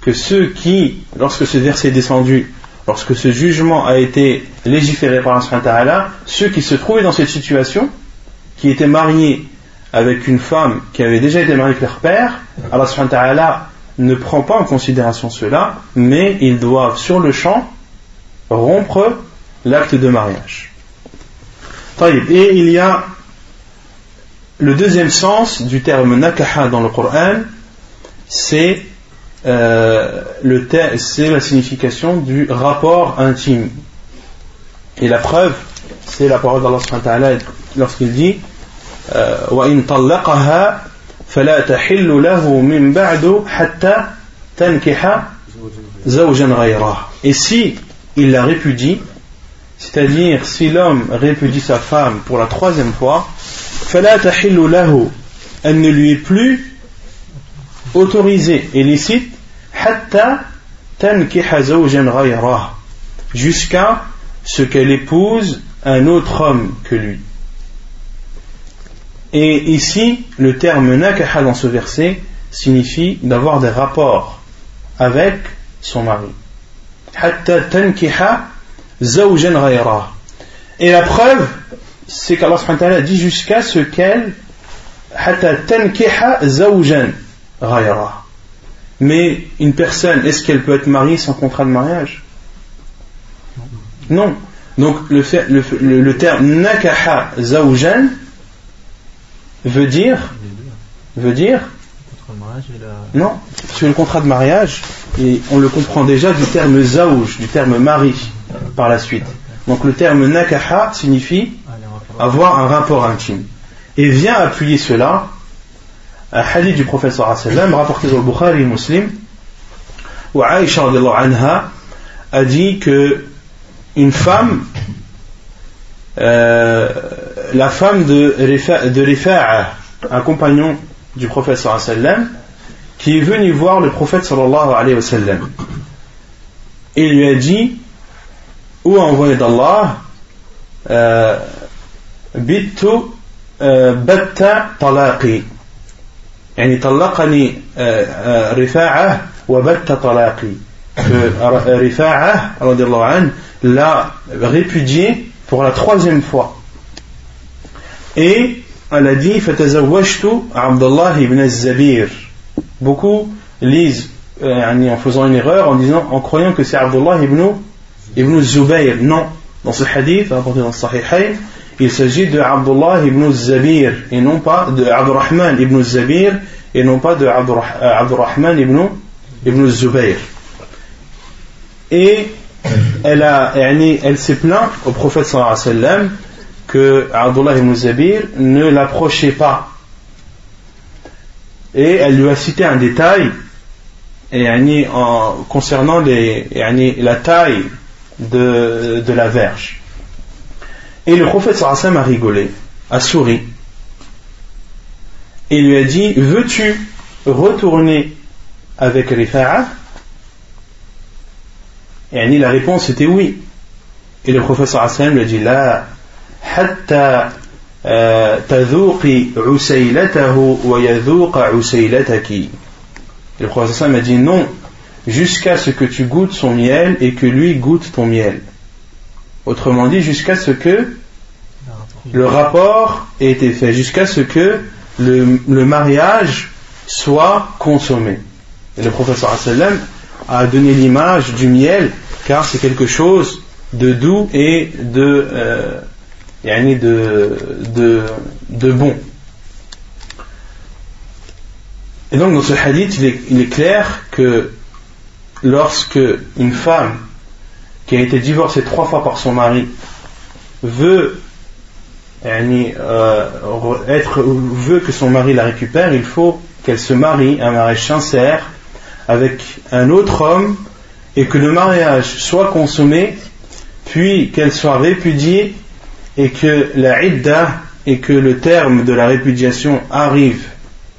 que ceux qui, lorsque ce verset est descendu, lorsque ce jugement a été légiféré par Allah ceux qui se trouvaient dans cette situation, qui étaient mariés avec une femme qui avait déjà été mariée avec leur père, Allah ne prend pas en considération cela, mais ils doivent sur le champ rompre l'acte de mariage. Et il y a le deuxième sens du terme nakaha dans le Coran, c'est euh, la signification du rapport intime. Et la preuve, c'est la parole d'Allah lorsqu'il dit وإن طلقها فلا تحل له من بعد حتى تنكح زوجا غيره et si il la répudie c'est-à-dire si l'homme répudie sa femme pour la troisième fois, elle ne lui est plus autorisée et licite jusqu'à ce qu'elle épouse un autre homme que lui. Et ici, le terme nakaha dans ce verset signifie d'avoir des rapports avec son mari. Et la preuve, c'est qu'Allah dit jusqu'à ce qu'elle mais une personne, est-ce qu'elle peut être mariée sans contrat de mariage? Non. Donc le, le, terme nakaha zawjan veut dire veut dire non. Sur le contrat de mariage et on le comprend déjà du terme zawj du terme mari par la suite. Donc le terme nakaha signifie avoir un rapport intime. Et vient appuyer cela un hadith du prophète sallam rapporté dans le Bukhari Muslim où Aïcha anha a dit que une femme euh, la femme de, Rifa'a un compagnon du prophète sallam qui est venu voir le prophète sallallahu alayhi wa sallam. Et lui a dit ou envoyé d'Allah euh, bittu euh, batta talaqi يعني طلقني رفاعة وبت طلاقي رفاعة رضي الله عنه l'a répudié pour la troisième fois et elle a dit فتزوجت عبد الله ibn الزبير beaucoup lisent en faisant une erreur en disant en croyant que c'est Abdullah ibn ibn Zubayr non dans ce hadith dans il s'agit de Abdullah ibn Zabir et non pas de Abdurrahman ibn Zabir et non pas de Abdurrahman ibn, ibn Zubayr. Et elle, elle s'est plaint au prophète sallallahu alayhi wa sallam que Abdullah ibn Zabir ne l'approchait pas. Et elle lui a cité un détail et, concernant les, la taille de, de la verge. Et le prophète sallam a rigolé, a souri, et lui a dit Veux-tu retourner avec Rifa'a? Et la réponse était oui. Et le prophète lui a dit La, hatta euh, tadouqi usaylatahu wa yadouqa usaylataki. Le prophète a dit Non jusqu'à ce que tu goûtes son miel et que lui goûte ton miel Autrement dit, jusqu'à ce que le rapport ait été fait, jusqu'à ce que le, mariage soit consommé. Et le professeur a donné l'image du miel, car c'est quelque chose de doux et de, euh, de, de, de bon. Et donc dans ce hadith, il est clair que lorsque une femme qui a été divorcée trois fois par son mari veut euh, veut que son mari la récupère, il faut qu'elle se marie un mariage sincère avec un autre homme et que le mariage soit consommé, puis qu'elle soit répudiée et que la idda et que le terme de la répudiation arrive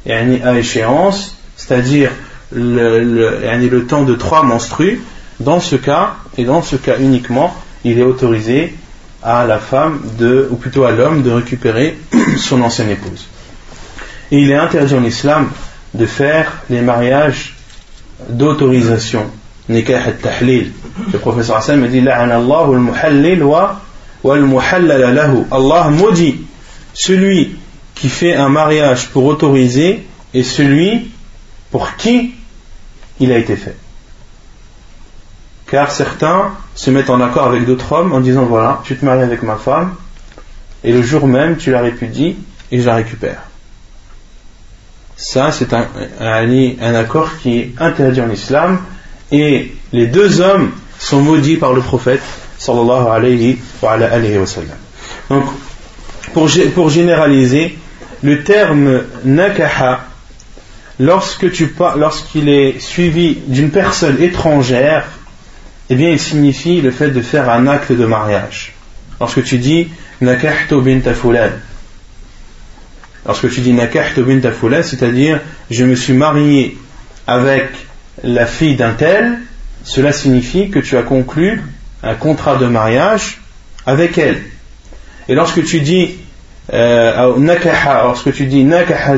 à échéance, c'est-à-dire le, le, le temps de trois menstrues, dans ce cas, et dans ce cas uniquement, il est autorisé à la femme de, ou plutôt à l'homme de récupérer son ancienne épouse. Et il est interdit en islam de faire les mariages d'autorisation. Al-tahlil. Le professeur Hassan me dit Allah maudit celui qui fait un mariage pour autoriser et celui pour qui il a été fait car certains se mettent en accord avec d'autres hommes en disant voilà, tu te maries avec ma femme, et le jour même tu la répudies et je la récupère. Ça, c'est un, un, accord qui est interdit en islam, et les deux hommes sont maudits par le prophète sallallahu alayhi wa, sallam. Donc, pour, pour généraliser, le terme nakaha, lorsque tu lorsqu'il est suivi d'une personne étrangère, Eh bien, il signifie le fait de faire un acte de mariage. Lorsque tu dis nakahtu bint fulan, lorsque tu dis nakahtu bint fulan, c'est-à-dire je me suis marié avec la fille d'un tel, cela signifie que tu as conclu un contrat de mariage avec elle. Et lorsque tu dis euh, lorsque tu dis nakaha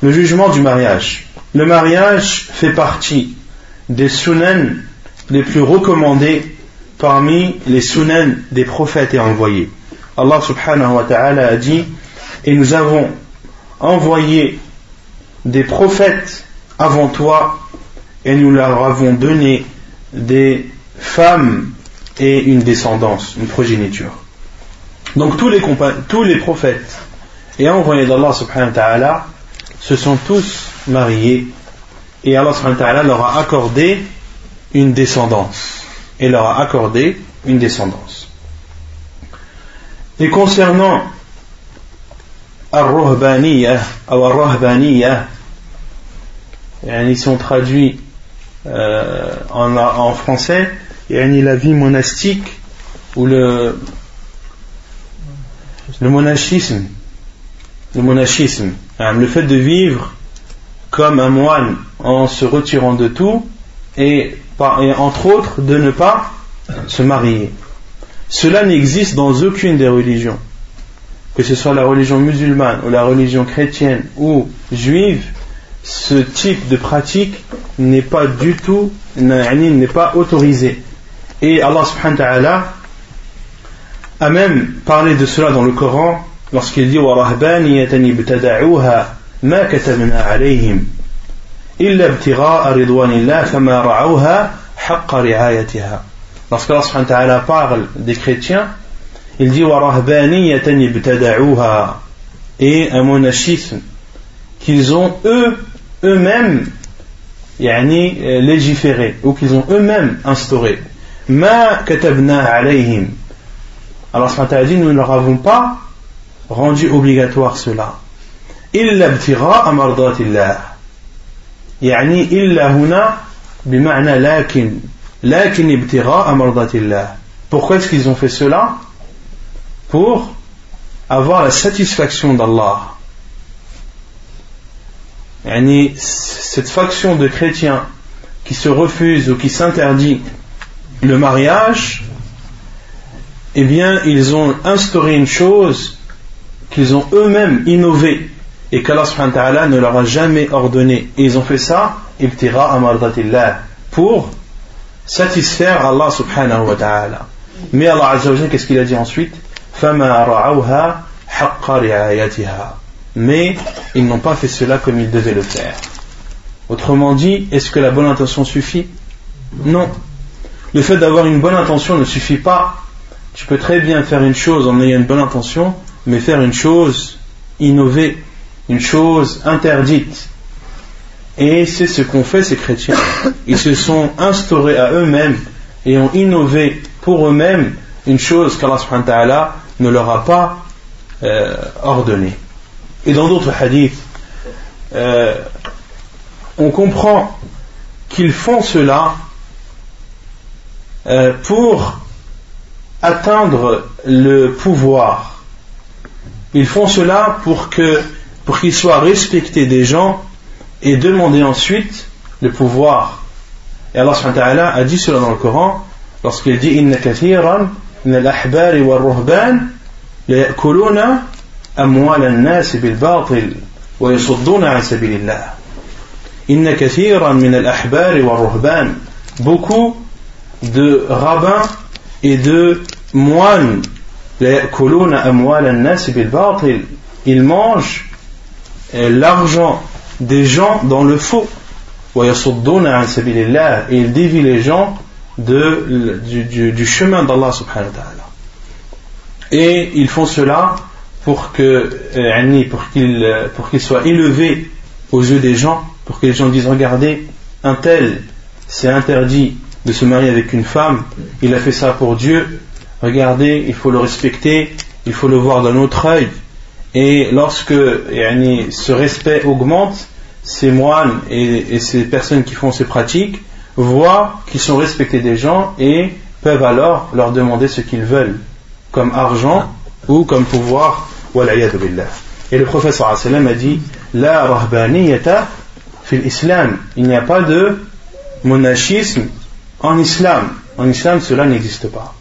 Le jugement du mariage. Le mariage fait partie des sunan les plus recommandés parmi les sunan des prophètes et envoyés. Allah subhanahu wa ta'ala a dit Et nous avons envoyé des prophètes avant toi et nous leur avons donné des femmes et une descendance, une progéniture. Donc tous les, tous les prophètes et envoyés d'Allah subhanahu wa ta'ala se sont tous mariés et Allah leur a accordé une descendance et leur a accordé une descendance. Et concernant Ar-Ruhbaniyah ils sont traduits euh, en, français, la vie monastique ou le, le monachisme le monachisme, hein, le fait de vivre comme un moine en se retirant de tout et, entre autres de ne pas se marier. Cela n'existe dans aucune des religions, que ce soit la religion musulmane ou la religion chrétienne ou juive, ce type de pratique n'est pas du tout, n'est pas autorisé. Et Allah subhanahu wa ta'ala a même parlé de cela dans le Coran lorsqu'il dit وَرَهْبَانِيَةً ابْتَدَعُوهَا مَا كَتَبْنَا عَلَيْهِمْ إِلَّا ابْتِغَاءَ رِضْوَانِ اللَّهِ فَمَا رَعَوْهَا حَقَّ رِعَايَتِهَا Lorsqu'Allah subhanahu wa ta'ala parle des chrétiens, il dit وَرَهْبَانِيَةً ابْتَدَعُوهَا et un monachisme qu'ils ont eux eux-mêmes يعني, légiféré ou qu'ils ont eux-mêmes instauré ما كتبنا عليهم Allah subhanahu wa ta'ala dit nous ne leur avons pas rendu obligatoire cela إلا ابتغاء مرضات الله يعني إلا هنا بمعنى لكن لكن ابتغاء مرضات الله pourquoi est-ce qu'ils ont fait cela pour avoir la satisfaction d'Allah يعني cette faction de chrétiens qui se refusent ou qui s'interdit le mariage eh bien ils ont instauré une chose qu'ils ont eux-mêmes innové et qu'Allah ne leur a jamais ordonné. Et ils ont fait ça, pour satisfaire Allah subhanahu wa ta'ala. Mais Allah azza qu'est-ce qu'il a dit ensuite? Mais ils n'ont pas fait cela comme ils devaient le faire. Autrement dit, est-ce que la bonne intention suffit? Non. Le fait d'avoir une bonne intention ne suffit pas. Tu peux très bien faire une chose en ayant une bonne intention, mais faire une chose innovée, une chose interdite. Et c'est ce qu'ont fait ces chrétiens. Ils se sont instaurés à eux-mêmes et ont innové pour eux-mêmes une chose qu'Allah ne leur a pas euh, ordonnée. Et dans d'autres hadiths, euh, on comprend qu'ils font cela euh, pour atteindre le pouvoir ils font cela pour que pour qu'ils soient respectés des gens et demander ensuite le pouvoir. Et Allah subhanahu a dit cela dans le Coran lorsqu'il dit Inna kathiran min al-ahbari wa ruhban yakuluna amwal an-nas bil batil wa yasudduna an sabilillah. Inna kathiran min al-ahbari wa ruhban beaucoup de rabbins et de moines ils mangent euh, l'argent des gens dans le faux. Et ils dévient les gens du, chemin d'Allah subhanahu wa ta'ala. Et ils font cela pour que euh, pour qu'il élevé aux yeux des gens, pour que les gens disent regardez, un tel c'est interdit de se marier avec une femme, il a fait ça pour Dieu, regardez, il faut le respecter, il faut le voir d'un autre œil. Et lorsque ce respect augmente, ces moines et, ces personnes qui font ces pratiques voient qu'ils sont respectés des gens et peuvent alors leur demander ce qu'ils veulent, comme argent ou comme pouvoir. Et le professeur a dit La rahbaniyata fil islam. Il n'y a pas de monachisme en islam. En islam, cela n'existe pas.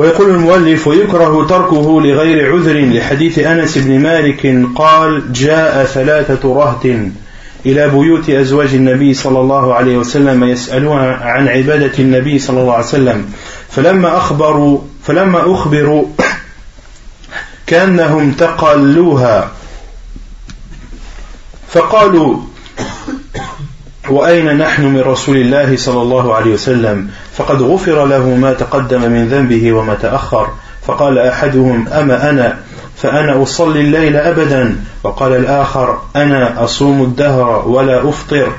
ويقول المؤلف ويكره تركه لغير عذر لحديث أنس بن مالك قال جاء ثلاثة رهط إلى بيوت أزواج النبي صلى الله عليه وسلم يسألون عن عبادة النبي صلى الله عليه وسلم. فلما أخبروا فلما أخبروا كأنهم تقلوها فقالوا وأين نحن من رسول الله صلى الله عليه وسلم؟ فقد غفر له ما تقدم من ذنبه وما تأخر. فقال أحدهم أما أنا؟ فأنا أصلي الليل أبدا. وقال الآخر أنا أصوم الدهر ولا أفطر.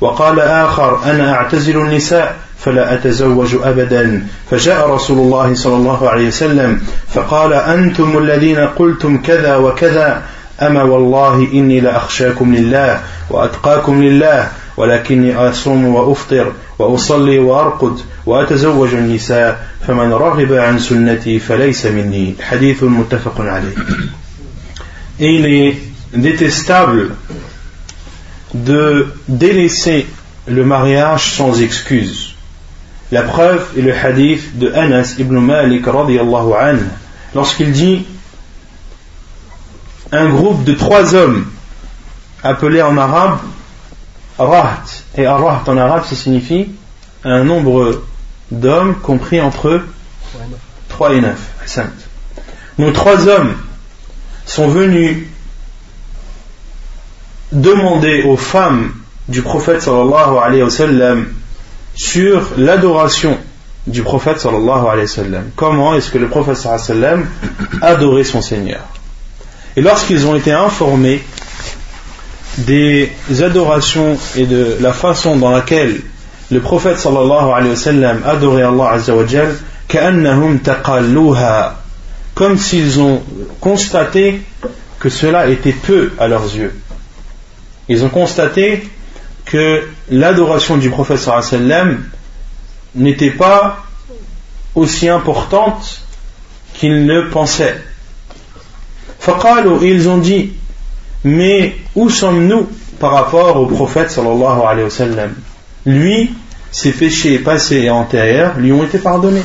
وقال آخر أنا أعتزل النساء فلا أتزوج أبدا. فجاء رسول الله صلى الله عليه وسلم فقال أنتم الذين قلتم كذا وكذا. أما والله إني لأخشاكم لله وأتقاكم لله. ولكني أصوم وأفطر وأصلي وأرقد وأتزوج النساء فمن رغب عن سنتي فليس مني حديث متفق عليه Et il est détestable de délaisser le mariage sans excuse. La preuve est le hadith de Anas ibn Malik radiallahu anhu lorsqu'il dit un groupe de trois hommes appelés en arabe raht. Et raht en arabe, ça signifie un nombre d'hommes compris entre 3 et 9. Nos trois hommes sont venus demander aux femmes du prophète sallallahu alayhi wa sallam sur l'adoration du prophète sallallahu alayhi wa sallam. Comment est-ce que le prophète sallallahu alayhi wa sallam adorait son Seigneur? Et lorsqu'ils ont été informés des adorations et de la façon dans laquelle le prophète sallallahu alayhi wa sallam adorait Allah azza wa jal, comme s'ils ont constaté que cela était peu à leurs yeux. Ils ont constaté que l'adoration du prophète sallallahu alayhi wa sallam n'était pas aussi importante qu'ils le pensaient. ils ont dit mais où sommes-nous par rapport au prophète sallallahu alayhi wa sallam? Lui, ses péchés passés et antérieurs lui ont été pardonnés.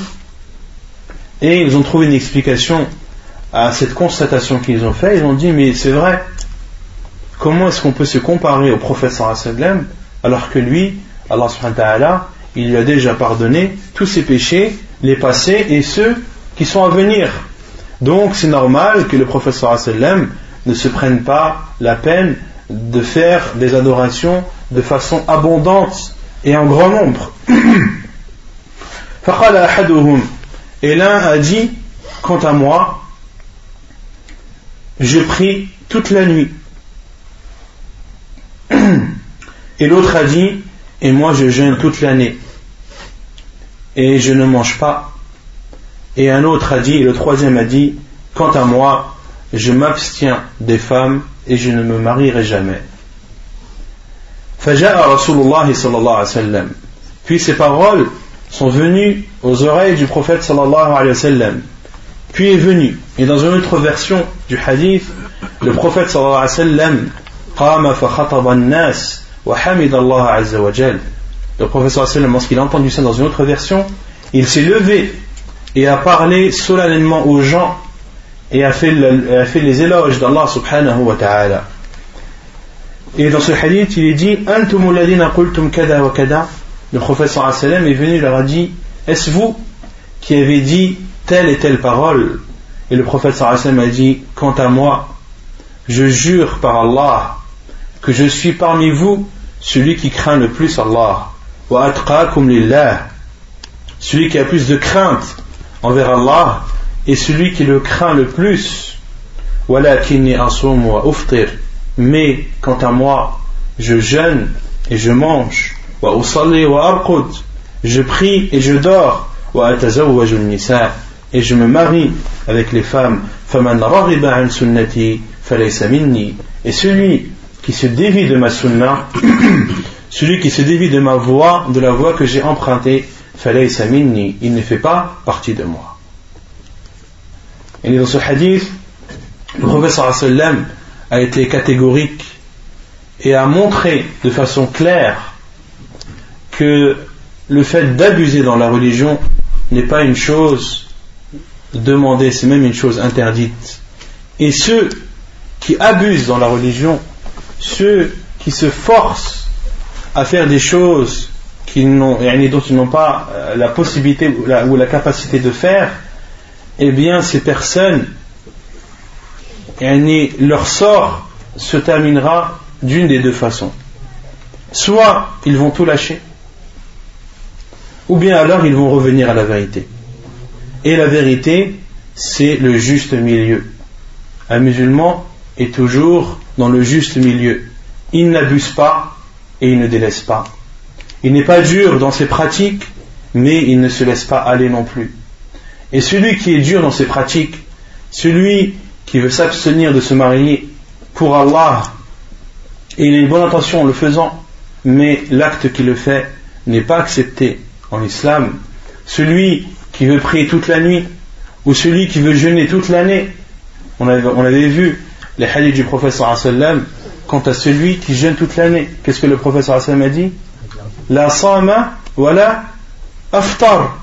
Et ils ont trouvé une explication à cette constatation qu'ils ont faite. Ils ont dit, mais c'est vrai, comment est-ce qu'on peut se comparer au prophète sallallahu alors que lui, Allah subhanahu wa ta'ala, il lui a déjà pardonné tous ses péchés, les passés et ceux qui sont à venir? Donc c'est normal que le prophète sallallahu sallam ne se prennent pas la peine de faire des adorations de façon abondante et en grand nombre. Et l'un a dit, quant à moi, je prie toute la nuit. Et l'autre a dit, et moi je jeûne toute l'année. Et je ne mange pas. Et un autre a dit, et le troisième a dit, quant à moi, je m'abstiens des femmes et je ne me marierai jamais. Puis ces paroles sont venues aux oreilles du prophète sallallahu alayhi wa sallam. Puis est venu, et dans une autre version du hadith, le prophète sallallahu alayhi wa sallam, le prophète sallam, lorsqu'il a entendu ça dans une autre version, il s'est levé et a parlé solennellement aux gens et a fait, les éloges d'Allah wa. Et dans ce hadith, il est dit Le prophète sallam est venu, il leur a dit Est-ce vous qui avez dit telle et telle parole? Et le prophète sallam a dit Quant à moi, je jure par Allah que je suis parmi vous celui qui craint le plus Allah. celui qui a plus de crainte envers Allah est celui qui le craint le plus mais quant à moi je jeûne et je mange je prie et je dors et je me marie avec les femmes et celui qui se dévie de ma sunna celui qui se dévie de ma voie de la voie que j'ai empruntée il ne fait pas partie de moi et dans ce hadith le sallam a été catégorique et a montré de façon claire que le fait d'abuser dans la religion n'est pas une chose demandée, c'est même une chose interdite. Et ceux qui abusent dans la religion, ceux qui se forcent à faire des choses dont ils n'ont pas la possibilité ou la capacité de faire, eh bien ces personnes, leur sort se terminera d'une des deux façons. Soit ils vont tout lâcher, ou bien alors ils vont revenir à la vérité. Et la vérité, c'est le juste milieu. Un musulman est toujours dans le juste milieu. Il n'abuse pas et il ne délaisse pas. Il n'est pas dur dans ses pratiques, mais il ne se laisse pas aller non plus. Et celui qui est dur dans ses pratiques, celui qui veut s'abstenir de se marier pour Allah, et il a une bonne intention en le faisant, mais l'acte qu'il le fait n'est pas accepté en islam, celui qui veut prier toute la nuit, ou celui qui veut jeûner toute l'année, on avait, vu les hadiths du professeur sallam quant à celui qui jeûne toute l'année. Qu'est-ce que le professeur a dit? La sama voilà aftar.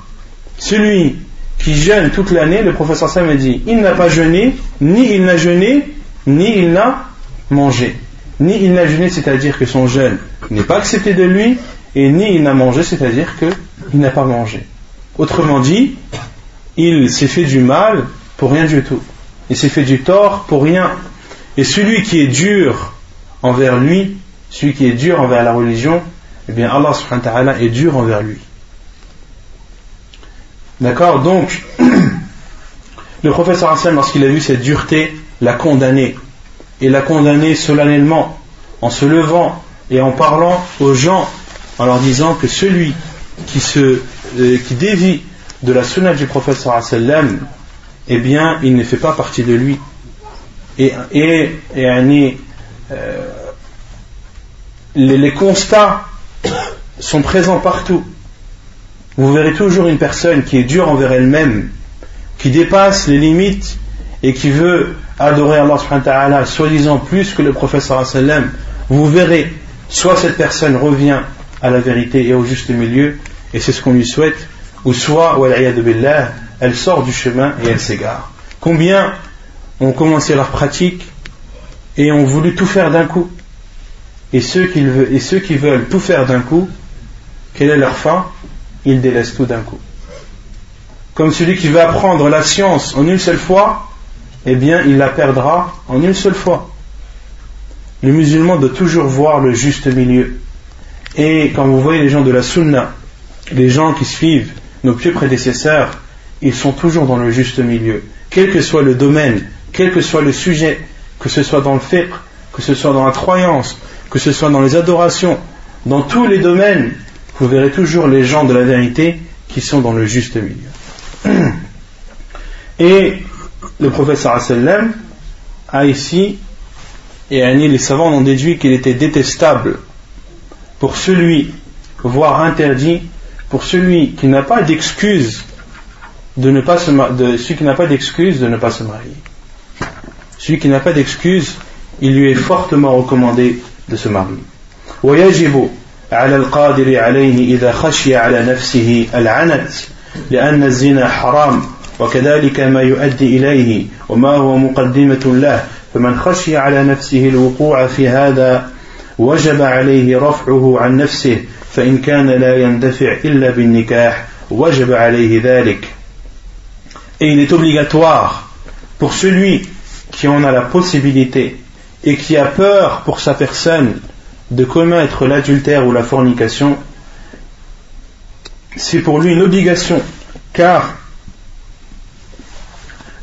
Celui qui jeûne toute l'année, le professeur sallam a dit il n'a pas jeûné, ni il n'a jeûné, ni il n'a mangé. Ni il n'a jeûné, c'est-à-dire que son jeûne n'est pas accepté de lui, et ni il n'a mangé, c'est-à-dire qu'il n'a pas mangé. Autrement dit, il s'est fait du mal pour rien du tout. Il s'est fait du tort pour rien. Et celui qui est dur envers lui, celui qui est dur envers la religion, eh bien Allah subhanahu wa ta'ala est dur envers lui. D'accord Donc, le professeur Hassan, lorsqu'il a vu cette dureté, l'a condamné. Et l'a condamné solennellement, en se levant et en parlant aux gens en leur disant que celui qui, se, euh, dévie de la sunna du prophète sallam, eh bien, il ne fait pas partie de lui. Et, euh, les constats sont présents partout. Vous verrez toujours une personne qui est dure envers elle-même, qui dépasse les limites et qui veut adorer Allah subhanahu wa ta'ala soi-disant plus que le prophète sallam. Vous verrez, soit cette personne revient à la vérité et au juste milieu, et c'est ce qu'on lui souhaite, ou soit, billah, elle sort du chemin et elle s'égare. Combien ont commencé leur pratique et ont voulu tout faire d'un coup? Et ceux, qui veulent, et ceux qui veulent tout faire d'un coup, quelle est leur fin? Ils délaissent tout d'un coup. Comme celui qui veut apprendre la science en une seule fois, eh bien, il la perdra en une seule fois. Le musulman doit toujours voir le juste milieu. Et quand vous voyez les gens de la sunna, les gens qui suivent nos pieux prédécesseurs, ils sont toujours dans le juste milieu. Quel que soit le domaine, quel que soit le sujet, que ce soit dans le fiqh, que ce soit dans la croyance, que ce soit dans les adorations, dans tous les domaines, vous verrez toujours les gens de la vérité qui sont dans le juste milieu. Et le professeur sallam a ici, et les savants ont déduit qu'il était détestable pour celui, voire interdit, pour celui qui n'a pas d'excuse de ne pas se marier. Celui qui n'a pas d'excuse, il lui est fortement recommandé de se marier. على القادر عليه إذا خشي على نفسه العنت لأن الزنا حرام وكذلك ما يؤدي إليه وما هو مقدمة له. فمن خشي على نفسه الوقوع في هذا وجب عليه رفعه عن نفسه فإن كان لا يندفع إلا بالنكاح وجب عليه ذلك. Et il est obligatoire pour celui qui en a la possibilité et qui a peur pour sa personne de commettre l'adultère ou la fornication, c'est pour lui une obligation, car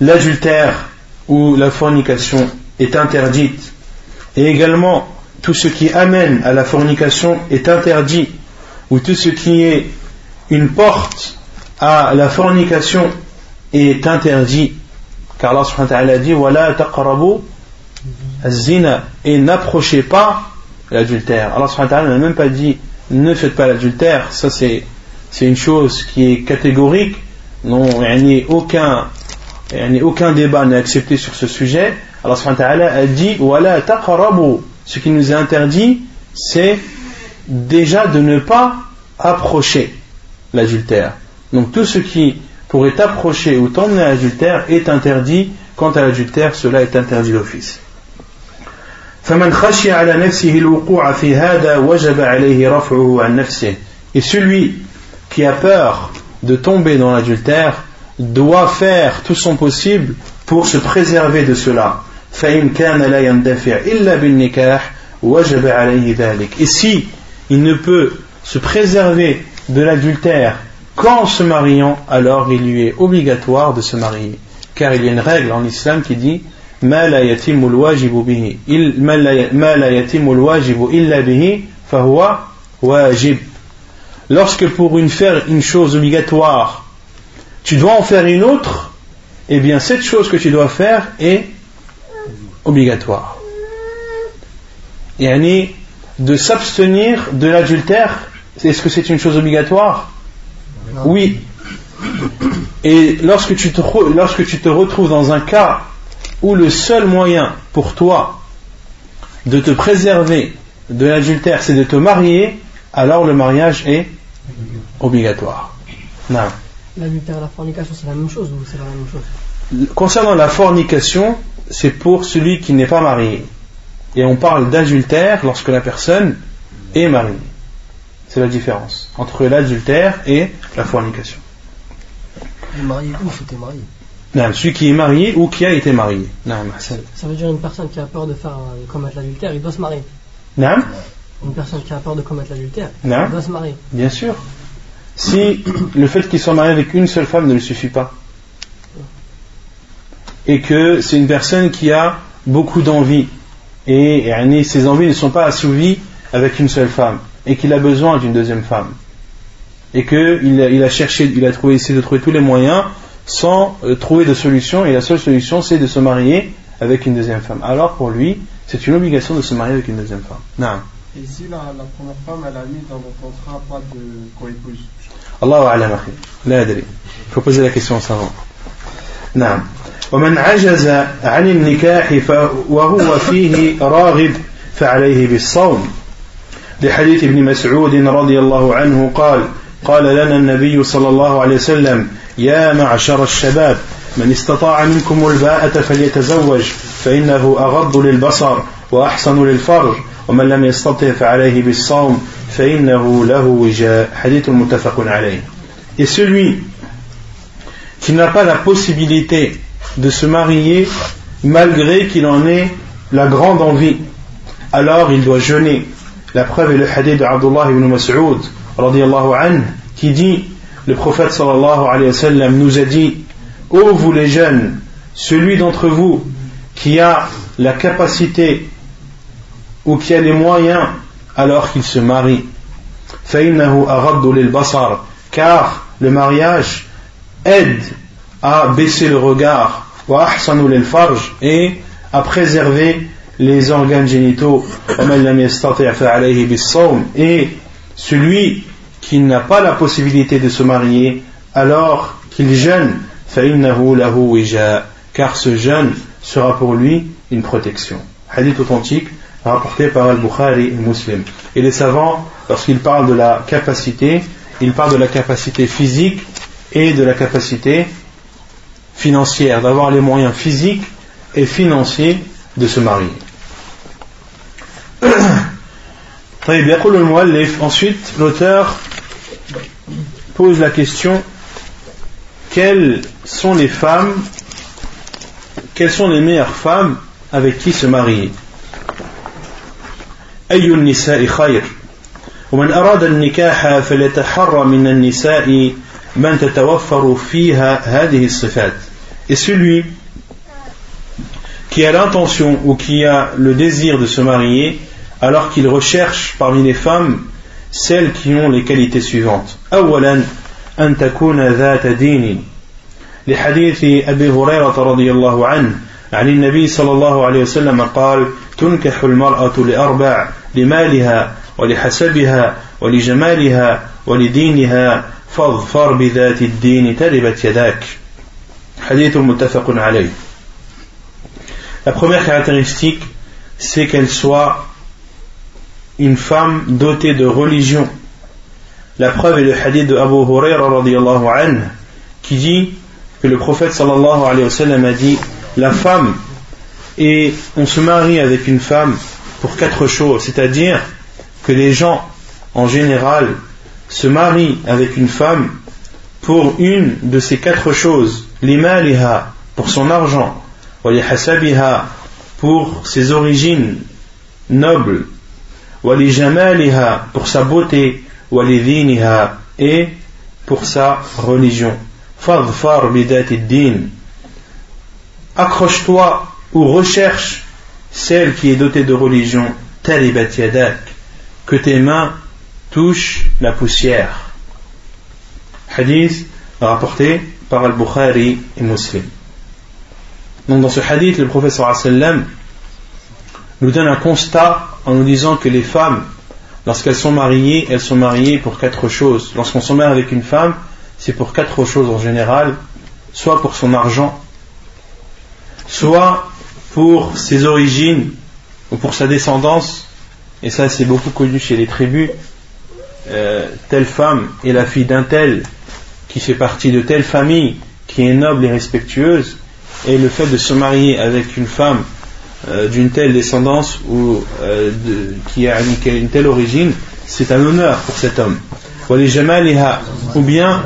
l'adultère ou la fornication est interdite, et également tout ce qui amène à la fornication est interdit, ou tout ce qui est une porte à la fornication est interdit, car Allah subhanahu dit Wala taqrabu et n'approchez pas l'adultère. Allah subhanahu n'a même pas dit ne faites pas l'adultère, ça c'est une chose qui est catégorique, non, il n'y a aucun, aucun débat n'est accepté sur ce sujet. Allah a dit Wala. Ce qui nous est interdit, c'est déjà de ne pas approcher l'adultère. Donc tout ce qui pourrait approcher ou t'emmener à l'adultère est interdit. Quant à l'adultère, cela est interdit d'office. Et celui qui a peur de tomber dans l'adultère doit faire tout son possible pour se préserver de cela. Et si il ne peut se préserver de l'adultère qu'en se mariant, alors il lui est obligatoire de se marier. Car il y a une règle en islam qui dit lorsque pour une faire une chose obligatoire, tu dois en faire une autre, eh bien cette chose que tu dois faire est obligatoire. Yani de s'abstenir de l'adultère, est-ce que c'est une chose obligatoire? Oui. Et lorsque tu, te, lorsque tu te retrouves dans un cas où le seul moyen pour toi de te préserver de l'adultère, c'est de te marier, alors le mariage est obligatoire. Non. L'adultère et la fornication, c'est la même chose ou c'est la même chose? Concernant la fornication, c'est pour celui qui n'est pas marié. Et on parle d'adultère lorsque la personne est mariée. C'est la différence entre l'adultère et la fornication. Marié ou c'était marié non, celui qui est marié ou qui a été marié. Non, ça veut dire une personne qui a peur de faire euh, commettre l'adultère, il doit se marier. Non. Une personne qui a peur de commettre l'adultère, il doit se marier. Bien sûr. Si le fait qu'il soit marié avec une seule femme ne lui suffit pas, et que c'est une personne qui a beaucoup d'envie, et, ses envies ne sont pas assouvies avec une seule femme, et qu'il a besoin d'une deuxième femme, et qu'il il a cherché, il a trouvé, essayé de trouver tous les moyens sans euh, trouver de solution, et la seule solution c'est de se marier avec une deuxième femme. Alors pour lui, c'est une obligation de se marier avec une deuxième femme. Non. Et si la, première femme, elle a mis dans le contrat pas de co-épouse الله أعلم أخي لا أدري faut poser la question savant نعم ومن عجز عن النكاح وهو فيه راغب فعليه بالصوم لحديث ابن مسعود رضي الله عنه قال قال لنا النبي صلى الله عليه وسلم يا معشر الشباب من استطاع منكم الباءة فليتزوج فإنه أغض للبصر وأحسن للفرج ومن لم يستطع فعليه بالصوم فإنه له وجاء حديث متفق عليه Et celui qui n'a pas la possibilité de se marier malgré qu'il en ait la grande envie, alors il doit jeûner. La preuve est le hadith de Abdullah ibn Mas'ud qui dit le prophète sallallahu nous a dit Ô vous les jeunes, celui d'entre vous qui a la capacité ou qui a les moyens alors qu'il se marie. car le mariage aide à baisser le regard. Et à préserver les organes génitaux. Et celui qui n'a pas la possibilité de se marier alors qu'il jeûne car ce jeûne sera pour lui une protection hadith authentique rapporté par Al-Bukhari et Muslim. Et les savants, lorsqu'ils parlent de la capacité, ils parlent de la capacité physique et de la capacité financière, d'avoir les moyens physiques et financiers de se marier. Ensuite, l'auteur pose la question quelles sont les femmes, quelles sont les meilleures femmes avec qui se marier أي النساء خير ومن أراد النكاح فليتحرى من النساء من تتوفر فيها هذه الصفات et celui qui a l'intention ou qui a le désir de se marier alors qu'il recherche parmi les femmes celles qui ont les qualités suivantes. أولا أن تكون ذات دين. لحديث أبي هريرة رضي الله عنه عن النبي صلى الله عليه وسلم قال تنكح المرأة لأربع لمالها ولحسبها ولجمالها ولدينها فاظفر بذات الدين تربت يداك. حديث متفق عليه. La première caractéristique, c'est qu'elle soit une femme dotée de religion. La preuve est le hadith de Abu Huraira qui dit que le prophète sallallahu alayhi wa a dit la femme et on se marie avec une femme pour quatre choses, c'est-à-dire que les gens en général se marient avec une femme pour une de ces quatre choses, l'imaliha pour son argent, hasabiha pour ses origines nobles, jamaliha pour sa beauté, diniha et pour sa religion. Fadfar din accroche-toi ou recherche celle qui est dotée de religion, talibat yadak, que tes mains touchent la poussière. Hadith rapporté par Al-Bukhari et Muslim. Donc dans ce hadith, le professeur sallam nous donne un constat en nous disant que les femmes, lorsqu'elles sont mariées, elles sont mariées pour quatre choses. Lorsqu'on se marie avec une femme, c'est pour quatre choses en général, soit pour son argent, soit pour ses origines ou pour sa descendance, et ça c'est beaucoup connu chez les tribus, euh, telle femme est la fille d'un tel qui fait partie de telle famille qui est noble et respectueuse, et le fait de se marier avec une femme euh, d'une telle descendance ou euh, qui, a une, telle origine, c'est un honneur pour cet homme. Ou bien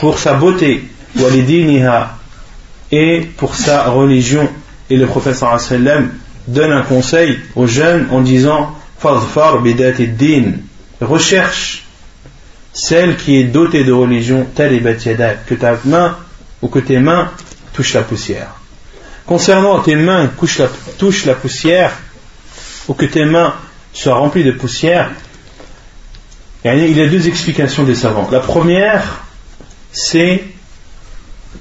pour sa beauté, et pour sa religion. Et le professeur sallam donne un conseil aux jeunes en disant recherche celle qui est dotée de religion que ta main ou que tes mains touchent la poussière. Concernant tes mains touchent la, poussière ou que tes mains soient remplies de poussière, il y a deux explications des savants. La première, c'est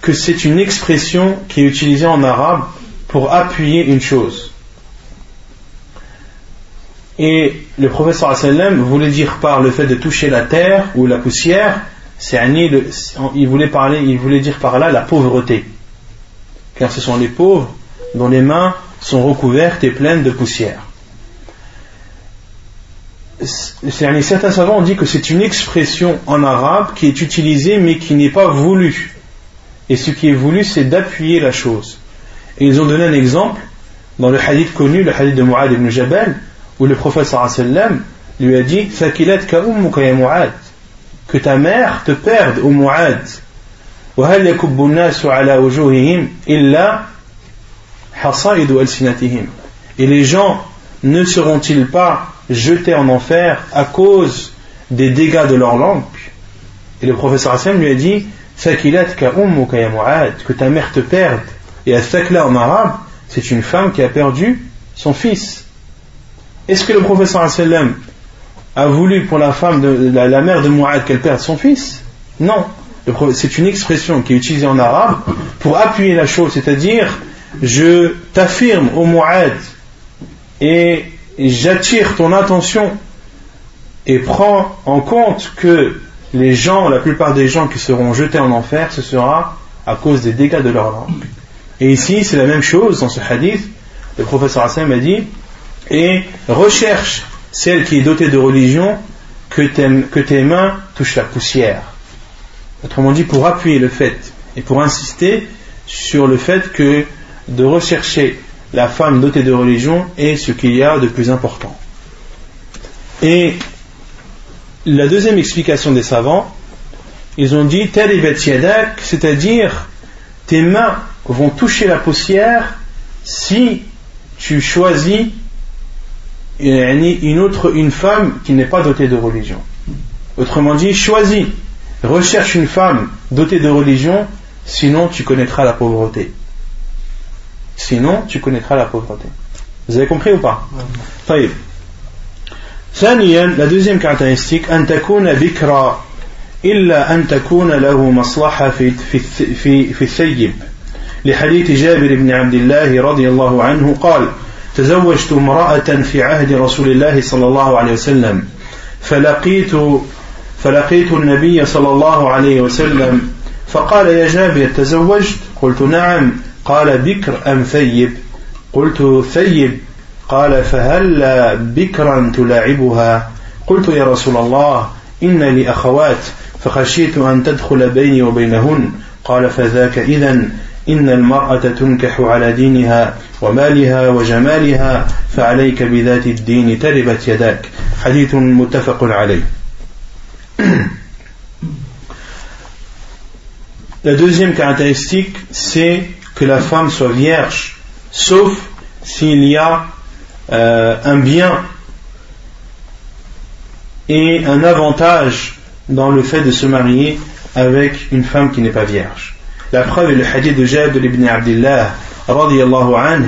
que c'est une expression qui est utilisée en arabe pour appuyer une chose. Et le professeur sallam voulait dire par le fait de toucher la terre ou la poussière, c'est il voulait parler, il voulait dire par là la pauvreté. Car ce sont les pauvres dont les mains sont recouvertes et pleines de poussière. Certains savants ont dit que c'est une expression en arabe qui est utilisée mais qui n'est pas voulue. Et ce qui est voulu, c'est d'appuyer la chose. Et ils ont donné un exemple dans le hadith connu, le hadith de Mu'ad ibn Jabal, où le prophète sallam lui a dit que ta mère te perde au Mu'ad. Et les gens ne seront-ils pas jetés en enfer à cause des dégâts de leur langue Et le professeur Hassan lui a dit que ta mère te perde. Et à Thakla en arabe, c'est une femme qui a perdu son fils. Est-ce que le professeur sallam a voulu pour la femme de la, mère de Mu'ad qu'elle perde son fils? Non. C'est une expression qui est utilisée en arabe pour appuyer la chose, c'est-à-dire je t'affirme au Mu'ad et j'attire ton attention et prends en compte que les gens, la plupart des gens qui seront jetés en enfer, ce sera à cause des dégâts de leur langue. Et ici, c'est la même chose dans ce hadith. Le professeur Hassan a dit Et recherche celle qui est dotée de religion, que tes, que tes mains touchent la poussière. Autrement dit, pour appuyer le fait et pour insister sur le fait que de rechercher la femme dotée de religion est ce qu'il y a de plus important. Et la deuxième explication des savants, ils ont dit c'est-à-dire tes mains vont toucher la poussière si tu choisis une autre une femme qui n'est pas dotée de religion. Autrement dit, choisis, recherche une femme dotée de religion, sinon tu connaîtras la pauvreté. Sinon, tu connaîtras la pauvreté. Vous avez compris ou pas طيب ثانيا la deuxième caractéristique أن تكون بكرا إلا أن تكون له مصلحة في في في, في الثيب لحديث جابر بن عبد الله رضي الله عنه قال تزوجت امرأة في عهد رسول الله صلى الله عليه وسلم فلقيت فلقيت النبي صلى الله عليه وسلم فقال يا جابر تزوجت؟ قلت نعم. قال بكر أم ثيب؟ قلت ثيب. قال فهل بكرا تلاعبها. قلت يا رسول الله إن لي أخوات فخشيت أن تدخل بيني وبينهن. قال فذاك إذا إن المرأة تنكح على دينها ومالها وجمالها فعليك بذات الدين تربت يداك. حديث متفق عليه. La deuxième caractéristique, c'est que la femme soit vierge, sauf s'il y a euh, un bien et un avantage dans le fait de se marier avec une femme qui n'est pas vierge. La preuve est le hadith de Jabir ibn Abdullah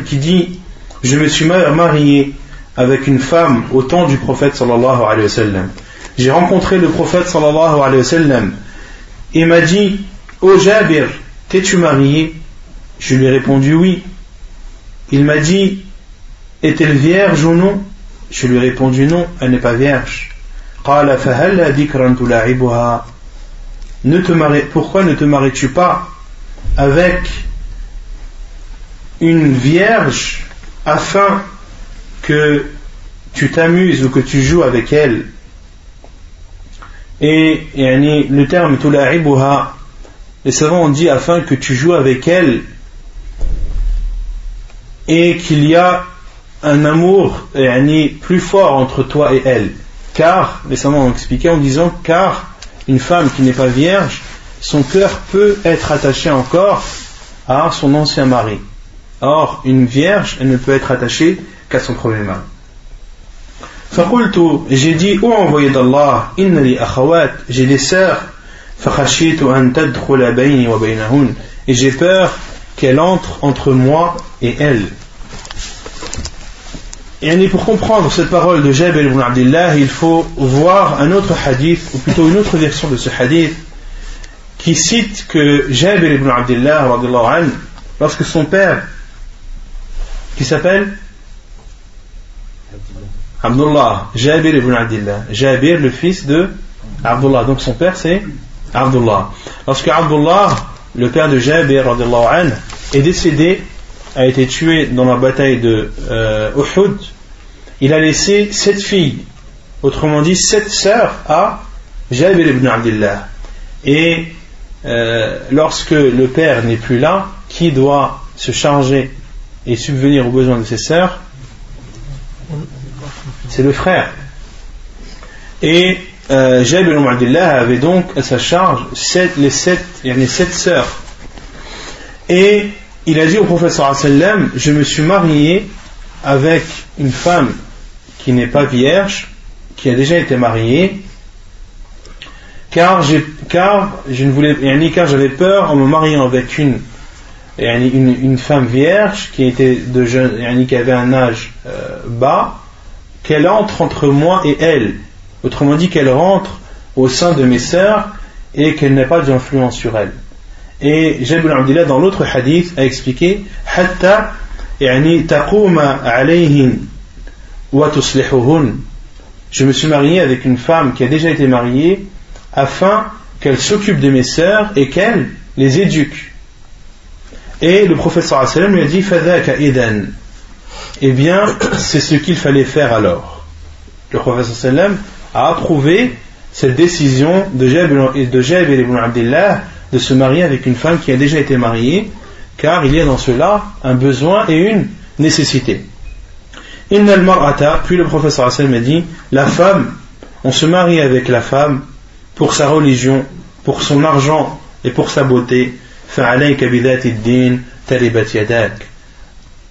qui dit Je me suis marié avec une femme au temps du prophète sallallahu alayhi wa sallam. J'ai rencontré le prophète sallallahu alayhi wa sallam. Et m'a dit Ô Jabir, t'es-tu marié? Je lui ai répondu oui. Il m'a dit Est-elle vierge ou non? Je lui ai répondu non, elle n'est pas vierge. Ne te pourquoi ne te maries-tu pas avec une vierge afin que tu t'amuses ou que tu joues avec elle? Et le terme tula'ibuha les savants ont dit afin que tu joues avec elle et qu'il y a un amour plus fort entre toi et elle. Car, les savants ont expliqué en disant, car une femme qui n'est pas vierge, son cœur peut être attaché encore à son ancien mari. Or, une vierge, elle ne peut être attachée qu'à son premier mari. J'ai dit, ô envoyé d'Allah, j'ai des sœurs, et j'ai peur qu'elle entre entre moi et elle. Et pour comprendre cette parole de Jabir ibn Abdullah, il faut voir un autre hadith, ou plutôt une autre version de ce hadith, qui cite que Jabir ibn Abdullah, lorsque son père, qui s'appelle Abdullah, Jabir ibn Abdullah, Jabir le fils de Abdullah, donc son père c'est Abdullah. Lorsque Abdullah, le père de Jabir est décédé, a été tué dans la bataille de euh, Uhud, il a laissé sept filles, autrement dit sept sœurs à Jabir ibn Abdullah. Et euh, lorsque le père n'est plus là, qui doit se charger et subvenir aux besoins de ses sœurs? C'est le frère. Et euh, Jabir avait donc à sa charge les sept, les sept sœurs. Et il a dit au professeur sallam Je me suis marié avec une femme qui n'est pas vierge, qui a déjà été mariée, car, car je ne voulais, car j'avais peur en me mariant avec une, une, une femme vierge qui était de jeune, qui avait un âge euh, bas, qu'elle entre entre moi et elle. Autrement dit, qu'elle rentre au sein de mes sœurs et qu'elle n'ait pas d'influence sur elle. Et Jabir Abdullah, dans l'autre hadith, a expliqué Hatta Je me suis marié avec une femme qui a déjà été mariée afin qu'elle s'occupe de mes sœurs et qu'elle les éduque. Et le professeur lui a dit Fadaka idan. Eh bien, c'est ce qu'il fallait faire alors. Le professeur a approuvé cette décision de Jabir ibn Abdullah de se marier avec une femme qui a déjà été mariée, car il y a dans cela un besoin et une nécessité. Innal mar'ata, puis le professeur Hassan m'a dit, la femme, on se marie avec la femme pour sa religion, pour son argent et pour sa beauté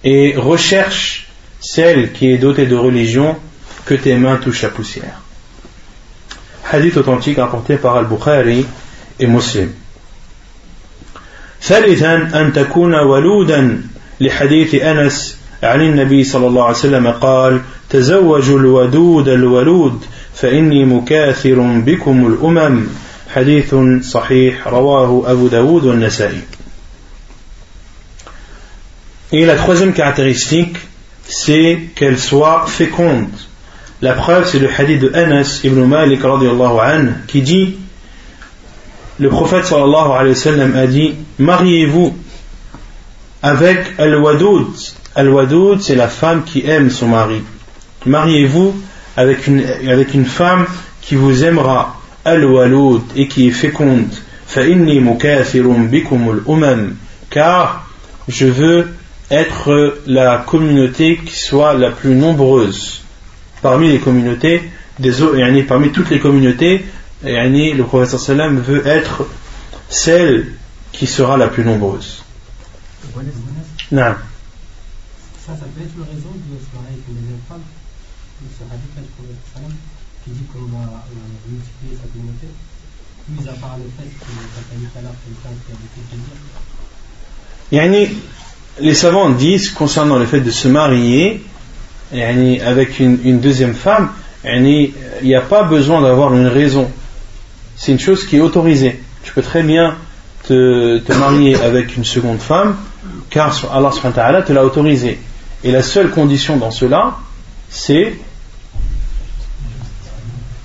Et recherche celle qui est dotée de religion que tes mains touchent la poussière. hadith authentique rapporté par Al-Bukhari et Muslim. ثالثا أن تكون ولودا لحديث أنس عن النبي صلى الله عليه وسلم قال تزوجوا الودود الولود فإني مكاثر بكم الأمم حديث صحيح رواه أبو داود والنسائي et la troisième caractéristique, c'est qu'elle soit féconde. La preuve, c'est le hadith de Anas ibn Malik qui dit Le prophète sallallahu alayhi wa sallam a dit Mariez-vous avec Al-Wadoud. Al-Wadoud, c'est la femme qui aime son mari. Mariez-vous avec une, avec une femme qui vous aimera. Al-Waloud et qui est féconde. Car je veux être la communauté qui soit la plus nombreuse. Parmi les communautés des autres, parmi toutes les communautés le prophète sallam veut être celle qui sera la plus nombreuse. Non. ça ça peut être le raison de se marier avec une deuxième femme ce hadith du prophète qui dit qu'on va multiplier sa communauté mis à part le fait que ça dit tout à l'heure quelqu'un qui a beaucoup de les savants disent concernant le fait de se marier avec une, deuxième femme, il n'y a pas besoin d'avoir une raison. C'est une chose qui est autorisée. Tu peux très bien te, marier avec une seconde femme, car Allah te l'a autorisé. Et la seule condition dans cela, c'est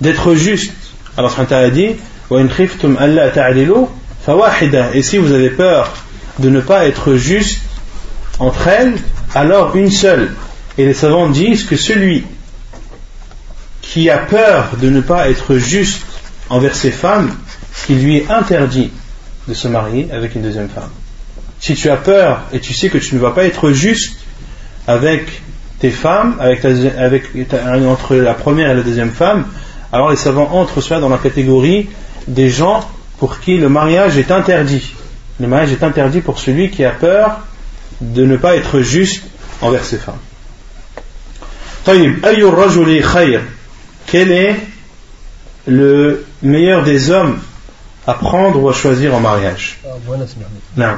d'être juste. Allah a dit Et si vous avez peur de ne pas être juste, entre elles, alors une seule. Et les savants disent que celui qui a peur de ne pas être juste envers ses femmes, qu'il lui est interdit de se marier avec une deuxième femme. Si tu as peur et tu sais que tu ne vas pas être juste avec tes femmes, avec, entre la première et la deuxième femme, alors les savants entrent soit dans la catégorie des gens pour qui le mariage est interdit. Le mariage est interdit pour celui qui a peur de ne pas être juste envers ses femmes. Quel est le meilleur des hommes à prendre ou à choisir en mariage? Non.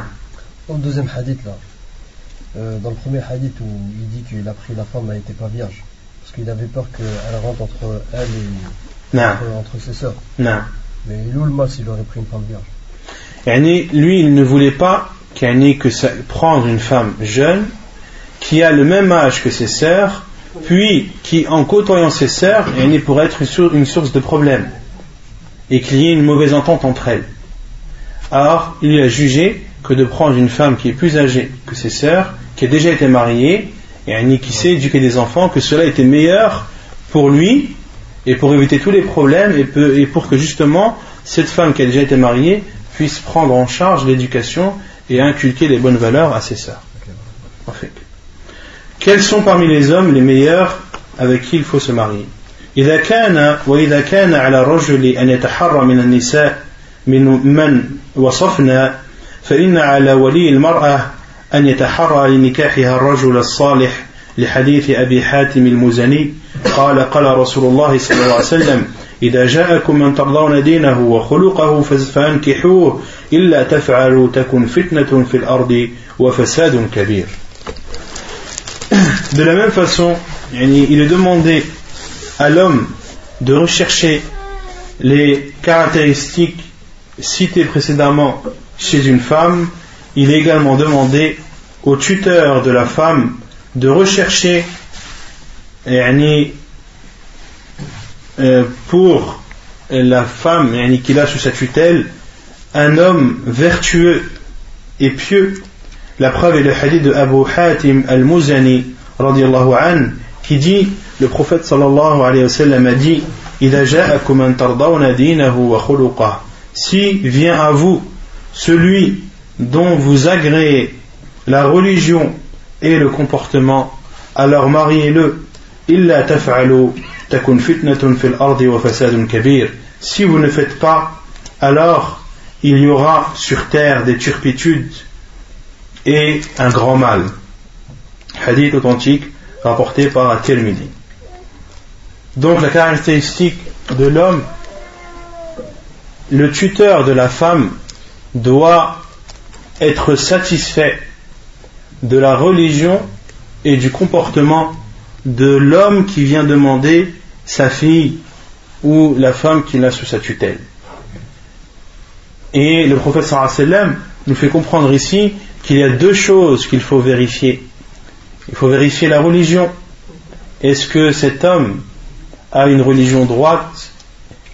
Dans le deuxième hadith, là, euh, dans le premier hadith où il dit qu'il a pris la femme, elle n'était pas vierge, parce qu'il avait peur qu'elle rentre entre elle et entre, ses sœurs. Non. Mais il où le mal s'il aurait pris une femme vierge? Lui, il ne voulait pas que ça, prendre une femme jeune qui a le même âge que ses sœurs, puis qui, en côtoyant ses sœurs, pourrait être une source de problème et qu'il y ait une mauvaise entente entre elles. Alors, il a jugé que de prendre une femme qui est plus âgée que ses sœurs, qui a déjà été mariée, et qui sait éduquer des enfants, que cela était meilleur pour lui et pour éviter tous les problèmes et pour que justement cette femme qui a déjà été mariée puisse prendre en charge l'éducation et inculquer les bonnes valeurs à ses sœurs. Quels sont parmi les hommes les meilleurs avec qui il faut se marier إذا كان وإذا كان على الرجل أن يتحرى من النساء من من وصفنا فإن على ولي المرأة أن يتحرى لنكاحها الرجل الصالح لحديث أبي حاتم المزني قال قال رسول الله صلى الله عليه وسلم إذا جاءكم من ترضون دينه وخلقه فانكحوه إلا تفعلوا تكن فتنة في الأرض وفساد كبير De la même façon, il est demandé à l'homme de rechercher les caractéristiques citées précédemment chez une femme, il est également demandé au tuteur de la femme de rechercher euh, pour la femme qu'il a sous sa tutelle un homme vertueux et pieux. La preuve est le hadith de Abu Hatim al-Muzani qui dit le prophète sallallahu alayhi wa sallam a dit si vient à vous celui dont vous agréez la religion et le comportement alors mariez-le illa taf'alu si vous ne faites pas alors il y aura sur terre des turpitudes et un grand mal. Hadith authentique rapporté par At-Tirmidhi. Donc la caractéristique de l'homme le tuteur de la femme doit être satisfait de la religion et du comportement de l'homme qui vient demander sa fille ou la femme qu'il a sous sa tutelle. Et le prophète sallam nous fait comprendre ici qu'il y a deux choses qu'il faut vérifier. Il faut vérifier la religion. Est-ce que cet homme a une religion droite?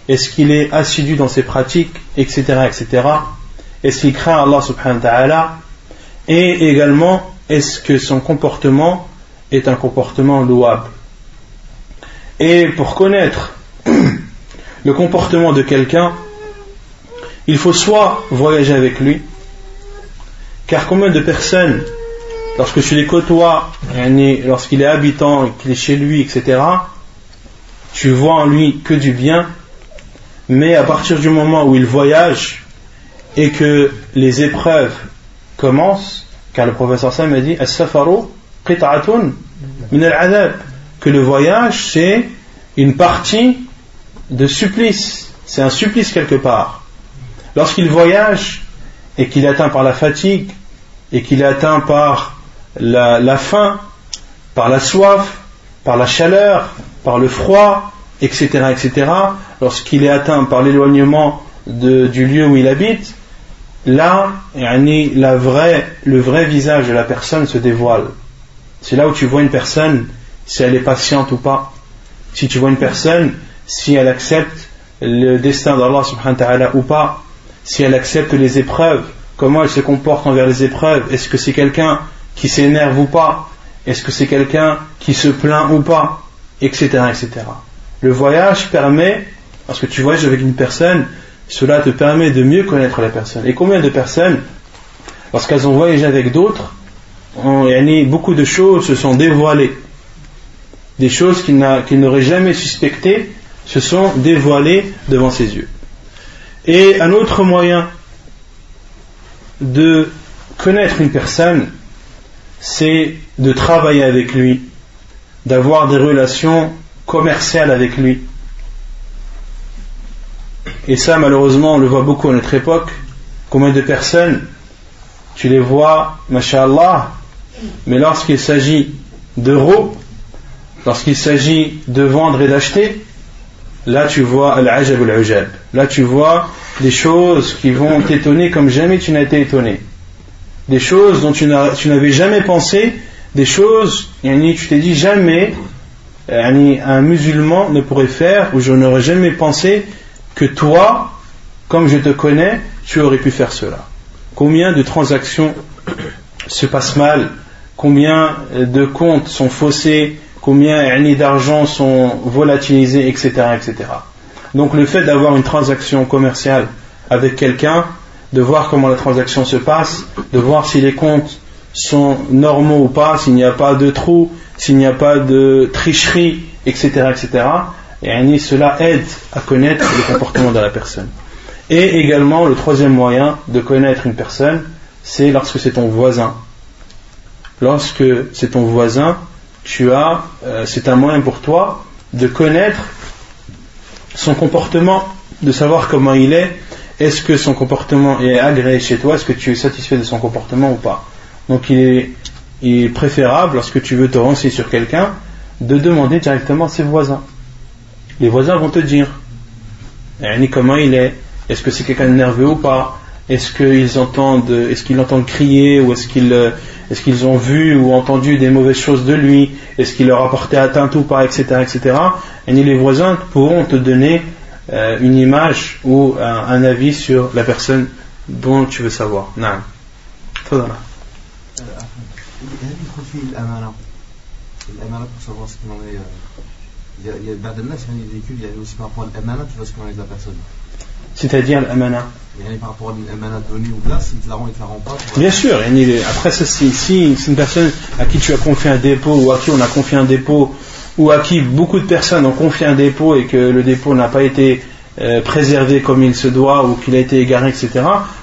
Est-ce qu'il est assidu dans ses pratiques Etc. etc. Est-ce qu'il craint Allah subhanahu wa ta'ala? Et également, est-ce que son comportement est un comportement louable? Et pour connaître le comportement de quelqu'un, il faut soit voyager avec lui, car combien de personnes, lorsque tu les côtoies, lorsqu'il est habitant, qu'il est chez lui, etc., tu vois en lui que du bien, mais à partir du moment où il voyage et que les épreuves commencent, car le professeur Sam a dit que le voyage c'est une partie de supplice, c'est un supplice quelque part. Lorsqu'il voyage et qu'il est atteint par la fatigue et qu'il est atteint par la, faim, par la soif, par la chaleur, par le froid, etc., etc., lorsqu'il est atteint par l'éloignement du lieu où il habite, là, la vraie, le vrai visage de la personne se dévoile. C'est là où tu vois une personne, si elle est patiente ou pas. Si tu vois une personne, si elle accepte le destin d'Allah subhanahu wa ta'ala ou pas si elle accepte les épreuves, comment elle se comporte envers les épreuves, est-ce que c'est quelqu'un qui s'énerve ou pas, est-ce que c'est quelqu'un qui se plaint ou pas, etc., etc. Le voyage permet, parce que tu voyages avec une personne, cela te permet de mieux connaître la personne. Et combien de personnes, lorsqu'elles ont voyagé avec d'autres, beaucoup de choses se sont dévoilées. Des choses qu'ils n'auraient jamais suspectées se sont dévoilées devant ses yeux. Et un autre moyen de connaître une personne, c'est de travailler avec lui, d'avoir des relations commerciales avec lui. Et ça, malheureusement, on le voit beaucoup à notre époque. Combien de personnes, tu les vois, masha'Allah, mais lorsqu'il s'agit d'euros, lorsqu'il s'agit de vendre et d'acheter, là tu vois al-ajab al-ujab. Là tu vois des choses qui vont t'étonner comme jamais tu n'as été étonné. Des choses dont tu n'avais jamais pensé, des choses, tu t'es dit jamais un musulman ne pourrait faire ou je n'aurais jamais pensé que toi, comme je te connais, tu aurais pu faire cela. Combien de transactions se passent mal? Combien de comptes sont faussés? Combien d'argent sont volatilisés, etc., etc. Donc le fait d'avoir une transaction commerciale avec quelqu'un, de voir comment la transaction se passe, de voir si les comptes sont normaux ou pas, s'il n'y a pas de trous, s'il n'y a pas de tricherie, etc., etc. Et cela aide à connaître le comportement de la personne. Et également, le troisième moyen de connaître une personne, c'est lorsque c'est ton voisin. Lorsque c'est ton voisin, tu as, euh, c'est un moyen pour toi de connaître son comportement, de savoir comment il est, est-ce que son comportement est agréé chez toi, est-ce que tu es satisfait de son comportement ou pas. Donc il est, préférable, lorsque tu veux te renseigner sur quelqu'un, de demander directement à ses voisins. Les voisins vont te dire comment il est, est-ce que c'est quelqu'un de nerveux ou pas, est-ce qu'ils entendent, est-ce qu'ils entendent crier ou est-ce qu'ils euh, est-ce qu'ils ont vu ou entendu des mauvaises choses de lui Est-ce qu'il leur a porté atteinte ou pas, etc., etc. Et les voisins pourront te donner euh, une image ou un, avis sur la personne dont tu veux savoir. Non. تفضل. الأمانة الأمانة pour savoir ce qu'il en est. Il y a, il y a بعض الناس يعني véhicule il y a aussi par rapport à l'amana tu vois ce qu'il en est de la personne. c'est-à-dire l'amana Bien sûr, après si, si c'est une personne à qui tu as confié un dépôt ou à qui on a confié un dépôt ou à qui beaucoup de personnes ont confié un dépôt et que le dépôt n'a pas été euh, préservé comme il se doit ou qu'il a été égaré, etc.,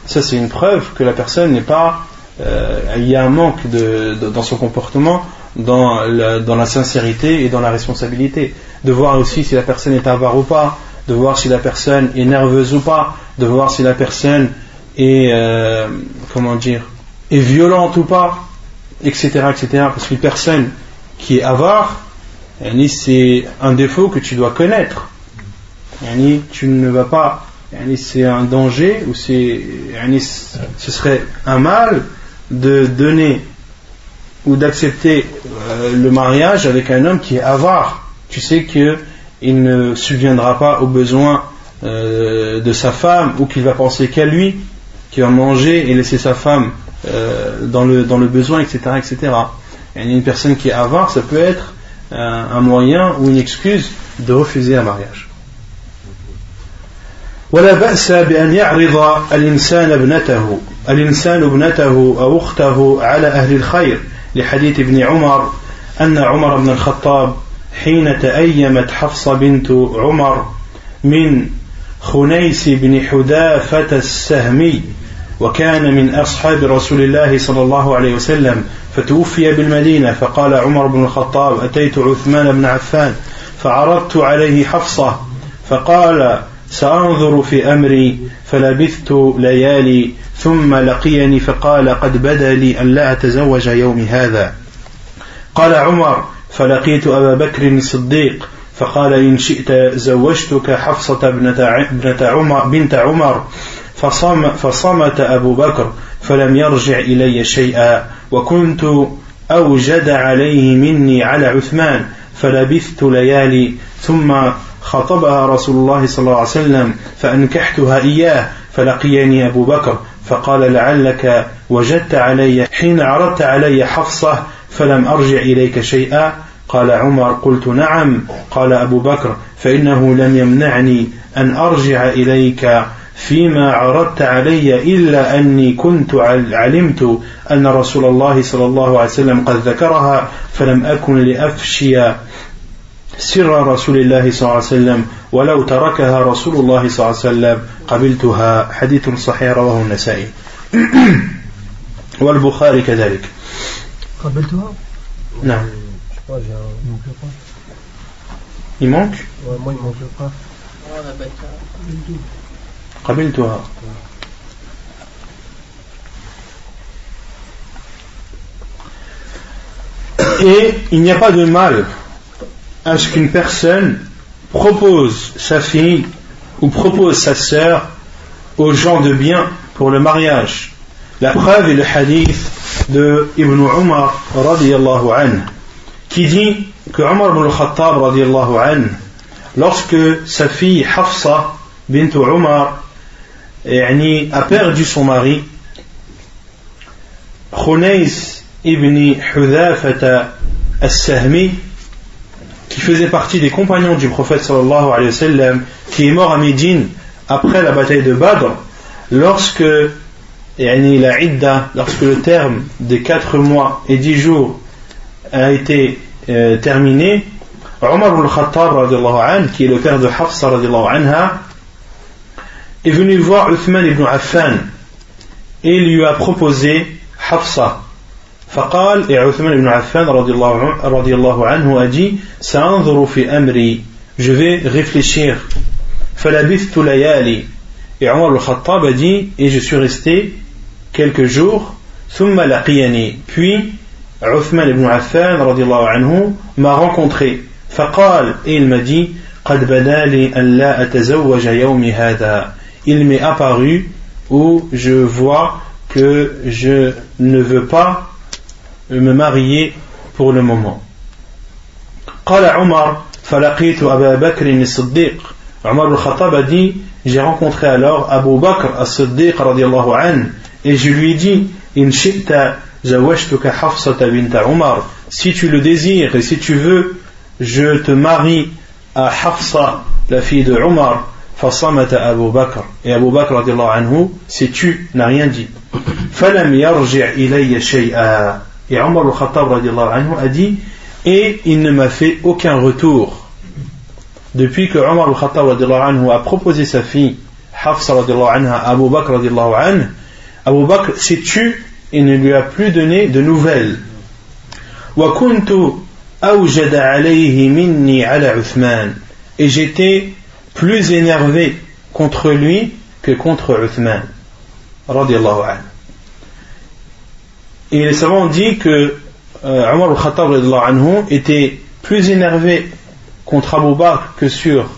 ça c'est une preuve que la personne n'est pas... Euh, il y a un manque de, dans son comportement, dans la, dans la sincérité et dans la responsabilité. De voir aussi si la personne est avare ou pas, de voir si la personne est nerveuse ou pas, de voir si la personne est, euh, comment dire, est violente ou pas, etc., etc. Parce qu'une personne qui est avare, c'est un défaut que tu dois connaître. Tu ne vas pas, c'est un danger ou c'est, ce serait un mal de donner ou d'accepter euh, le mariage avec un homme qui est avare. Tu sais qu'il ne subviendra pas aux besoins euh, de sa femme ou qu'il va penser qu'à lui, qu'il va manger et laisser sa femme euh, dans, le, dans le besoin, etc. etc. Et une personne qui est avare, ça peut être un moyen ou une excuse de refuser un mariage. ولا بأس بأن يعرض الإنسان ابنته الإنسان ابنته أو أخته على أهل الخير لحديث ابن عمر أن عمر بن الخطاب حين تأيمت حفصة بنت عمر من خنيس بن حذافة السهمي وكان من أصحاب رسول الله صلى الله عليه وسلم فتوفي بالمدينة فقال عمر بن الخطاب أتيت عثمان بن عفان فعرضت عليه حفصة فقال سأنظر في أمري فلبثت ليالي ثم لقيني فقال قد بدا لي أن لا أتزوج يوم هذا. قال عمر فلقيت أبا بكر الصديق فقال إن شئت زوجتك حفصة ابنة عمر بنت عمر. فصم فصمت أبو بكر فلم يرجع إلي شيئا وكنت أوجد عليه مني على عثمان فلبثت ليالي ثم خطبها رسول الله صلى الله عليه وسلم فأنكحتها إياه فلقيني أبو بكر فقال لعلك وجدت علي حين عرضت علي حفصة فلم أرجع إليك شيئا قال عمر قلت نعم. قال أبو بكر فإنه لم يمنعني أن أرجع إليك فيما عرضت علي إلا أني كنت علمت أن رسول الله صلى الله عليه وسلم قد ذكرها فلم أكن لأفشي سر رسول الله صلى الله عليه وسلم ولو تركها رسول الله صلى الله عليه وسلم قبلتها. حديث صحيح رواه النسائي. والبخاري كذلك. قبلتها؟ نعم. Il manque moi, il manque le prof. Et il n'y a pas de mal à ce qu'une personne propose sa fille ou propose sa sœur aux gens de bien pour le mariage. La preuve est le hadith de Ibn Umar radiallahu anhu qui dit que Umar ibn al-Khattab lorsque sa fille Hafsa bint Umar a perdu son mari Khunais ibn Hudhafata as-Sahmi qui faisait partie des compagnons du prophète sallallahu alayhi wa sallam, qui est mort à Médine après la bataille de Badr, lorsque la idda, lorsque le terme des 4 mois et 10 jours a été euh, terminé, Omar al-Khattab, qui est le père de Hafsa anha, est venu voir Uthman ibn Affan et lui a proposé Hafsa. فقال et Uthman ibn Affan radiallahu anhu a dit سأنظر في أمري je vais réfléchir فلبثت ليالي et Omar al-Khattab a dit et je suis resté quelques jours ثم لقيني puis Uthman ibn Affan radiallahu anhu m'a rencontré فقال et il m'a dit قد بدا لي أن لا أتزوج يومي هذا il m'est apparu où je vois que je ne veux pas me marier pour le moment. قال عمر فلقيت أبا بكر الصديق Omar al-Khattab a dit j'ai rencontré alors Abu Bakr as-Siddiq radiallahu an et je lui ai dit in shi'ta zawashtuka Hafsata bint Umar si tu le désires et si tu veux je te marie à Hafsa la fille de Umar فصمت أبو بكر et Abu Bakr radiallahu anhu s'est tu n'a rien dit فلم يرجع إلي شيئا Et Omar al-Khattab anhu a dit Et il ne m'a fait aucun retour. Depuis que Omar al-Khattab anhu a proposé sa fille, Hafsa anha, à Abu Bakr anhu, Abu Bakr s'est tu et ne lui a plus donné de nouvelles. Et j'étais plus énervé contre lui que contre Uthman. Et les savants ont dit que euh, Omar al-Khattab était plus énervé contre Abu Bakr que sur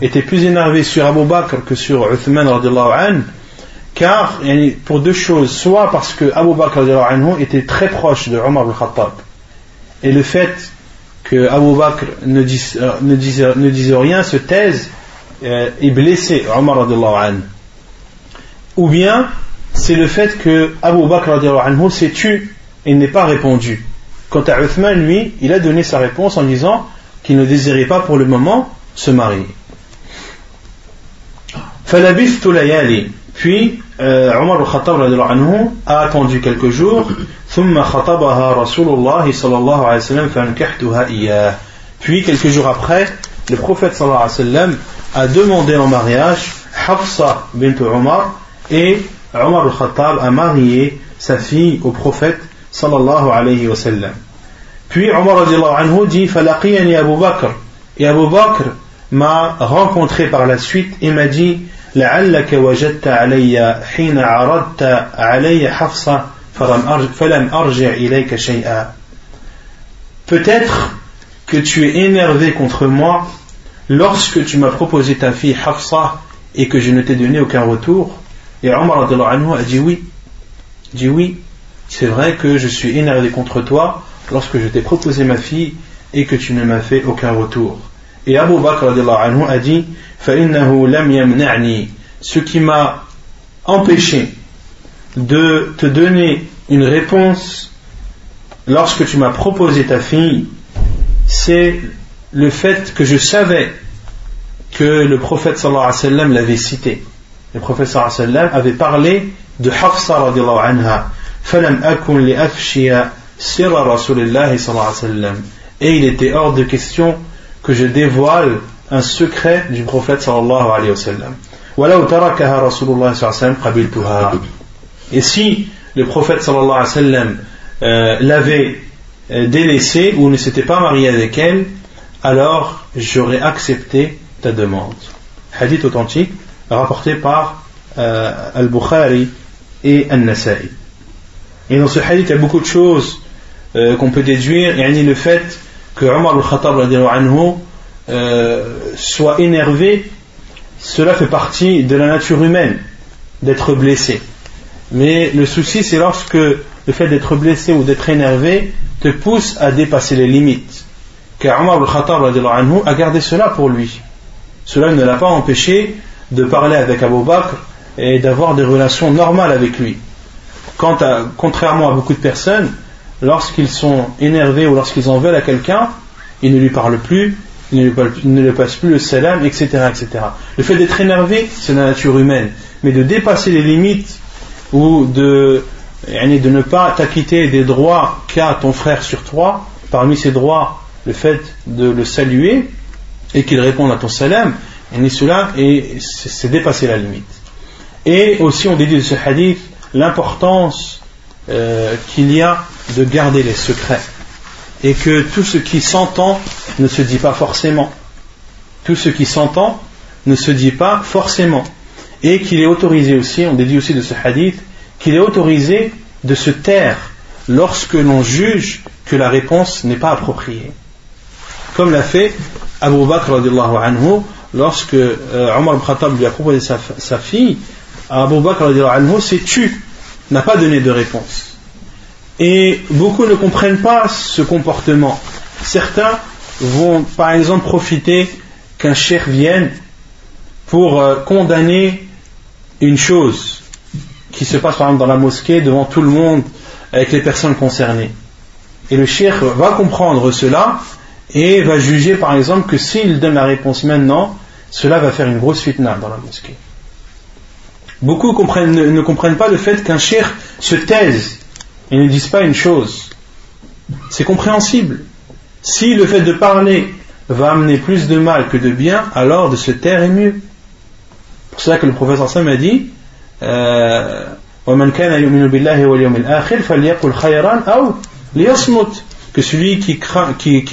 était plus énervé sur Abu Bakr que sur Uthman car, pour deux choses, soit parce que Abu Bakr était très proche de Omar al-Khattab, et le fait que Abu Bakr ne dise, euh, ne dise, euh, ne dise rien, se taise, euh, blessé Omar Ou bien, c'est le fait que Abu Bakr s'est tu et n'est pas répondu. Quant à Uthman, lui, il a donné sa réponse en disant qu'il ne désirait pas pour le moment se marier. Puis, euh, Omar al-Khattab a attendu quelques jours. Puis quelques jours après le prophète a demandé en mariage Hafsa bint Omar et Omar al-Khattab a marié sa fille au prophète sallallahu alayhi wa puis Omar anhu dit Falaqiyani Abu Bakr. Et Abu Bakr m'a rencontré par la suite et m'a dit لعلك وجدت علي حين عرضت علي حفصة فلم أرجع إليك شيئا Peut-être que tu es énervé contre moi lorsque tu m'as proposé ta fille Hafsa et que je ne t'ai donné aucun retour. Et Omar a dit oui. dit oui, c'est vrai que je suis énervé contre toi lorsque je t'ai proposé ma fille et que tu ne m'as fait aucun retour. Et Abu Bakr a dit Ce qui m'a empêché de te donner une réponse lorsque tu m'as proposé ta fille, c'est le fait que je savais que le prophète sallallahu alayhi wa sallam l'avait cité. Le prophète sallallahu alayhi wa sallam avait parlé de Hafsa radiallahu anha. فلم أكن لأفشي سر رسول الله صلى الله عليه وسلم. Et il était hors de question que je dévoile un secret du prophète sallallahu alayhi wa sallam. Et si le prophète sallallahu alayhi wa sallam euh, l'avait euh, délaissé ou ne s'était pas marié avec elle, alors j'aurais accepté ta demande. Hadith authentique rapporté par euh, Al-Bukhari et Al-Nasa'i. Et dans ce hadith, il y a beaucoup de choses qu'on peut déduire, et le fait que Omar al-Khattab euh, soit énervé, cela fait partie de la nature humaine, d'être blessé. Mais le souci, c'est lorsque le fait d'être blessé ou d'être énervé te pousse à dépasser les limites. Car Omar al-Khattab a gardé cela pour lui. Cela ne l'a pas empêché de parler avec Abu Bakr et d'avoir des relations normales avec lui. Quant à, contrairement à beaucoup de personnes, lorsqu'ils sont énervés ou lorsqu'ils en veulent à quelqu'un, ils ne lui parlent plus, ne lui passent plus le salam, etc. etc. Le fait d'être énervé, c'est la nature humaine. Mais de dépasser les limites ou de, ne pas t'acquitter des droits qu'a ton frère sur toi, parmi ces droits, le fait de le saluer et qu'il réponde à ton salam, et c'est dépasser la limite. Et aussi, on dédie de ce hadith l'importance euh, qu'il y a de garder les secrets et que tout ce qui s'entend ne se dit pas forcément. Tout ce qui s'entend ne se dit pas forcément. Et qu'il est autorisé aussi, on dédie aussi de ce hadith, qu'il est autorisé de se taire lorsque l'on juge que la réponse n'est pas appropriée. Comme l'a fait Abu Bakr anhu, lorsque euh, Omar al-Khattab lui a proposé sa, fille, Abu Bakr s'est tu, n'a pas donné de réponse. Et beaucoup ne comprennent pas ce comportement. Certains vont par exemple profiter qu'un cheikh vienne pour euh, condamner une chose qui se passe par exemple dans la mosquée devant tout le monde avec les personnes concernées. Et le cheikh va comprendre cela et va juger par exemple que s'il donne la réponse maintenant, cela va faire une grosse fitna dans la mosquée. Beaucoup ne, comprennent pas le fait qu'un cheikh se taise et ne dise pas une chose. C'est compréhensible. Si le fait de parler va amener plus de mal que de bien, alors de se taire est mieux. Pour cela que le professeur Sam a dit euh, que celui qui,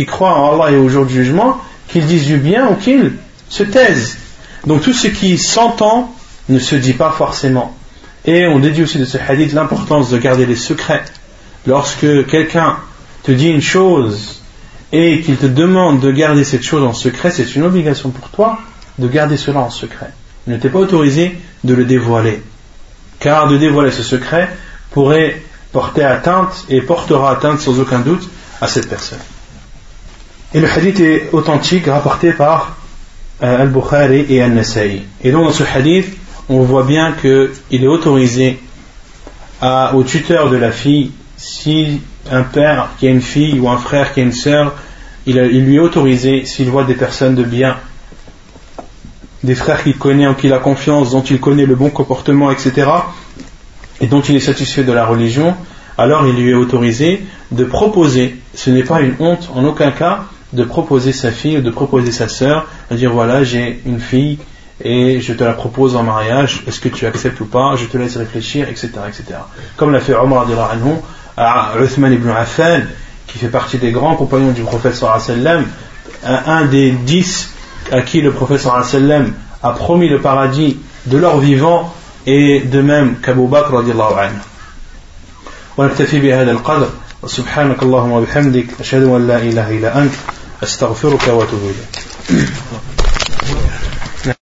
croit en Allah et au jour du jugement, qu'il dise du bien ou qu'il se taisent. Donc tout ce qui s'entend ne se dit pas forcément. Et on dédie aussi de ce hadith l'importance de garder les secrets. Lorsque quelqu'un te dit une chose et qu'il te demande de garder cette chose en secret, c'est une obligation pour toi de garder cela en secret. Il ne t'est pas autorisé de le dévoiler. Car de dévoiler ce secret pourrait porter atteinte et portera atteinte sans aucun doute à cette personne. Et le hadith est authentique, rapporté par euh, Al-Bukhari et Al-Nasai. Et donc dans ce hadith, on voit bien qu'il est autorisé à, au tuteur de la fille, si un père qui a une fille ou un frère qui a une sœur, il, il lui est autorisé, s'il voit des personnes de bien, des frères qu'il connaît, en qui il a confiance, dont il connaît le bon comportement, etc., et dont il est satisfait de la religion, alors il lui est autorisé de proposer, ce n'est pas une honte en aucun cas, de proposer sa fille ou de proposer sa sœur, de dire voilà, j'ai une fille et je te la propose en mariage, est-ce que tu acceptes ou pas, je te laisse réfléchir, etc. etc. Comme l'a fait Omar anhu à Uthman ibn Affan, qui fait partie des grands compagnons du prophète sallam, un des dix à qui le prophète sallam a promis le paradis de leur vivant et de même qu'Abu Bakr radiallahu anhu. ونكتفي بهذا القدر وسبحانك اللهم وبحمدك أشهد أن لا إله إلا أنت أستغفرك وأتوب إليك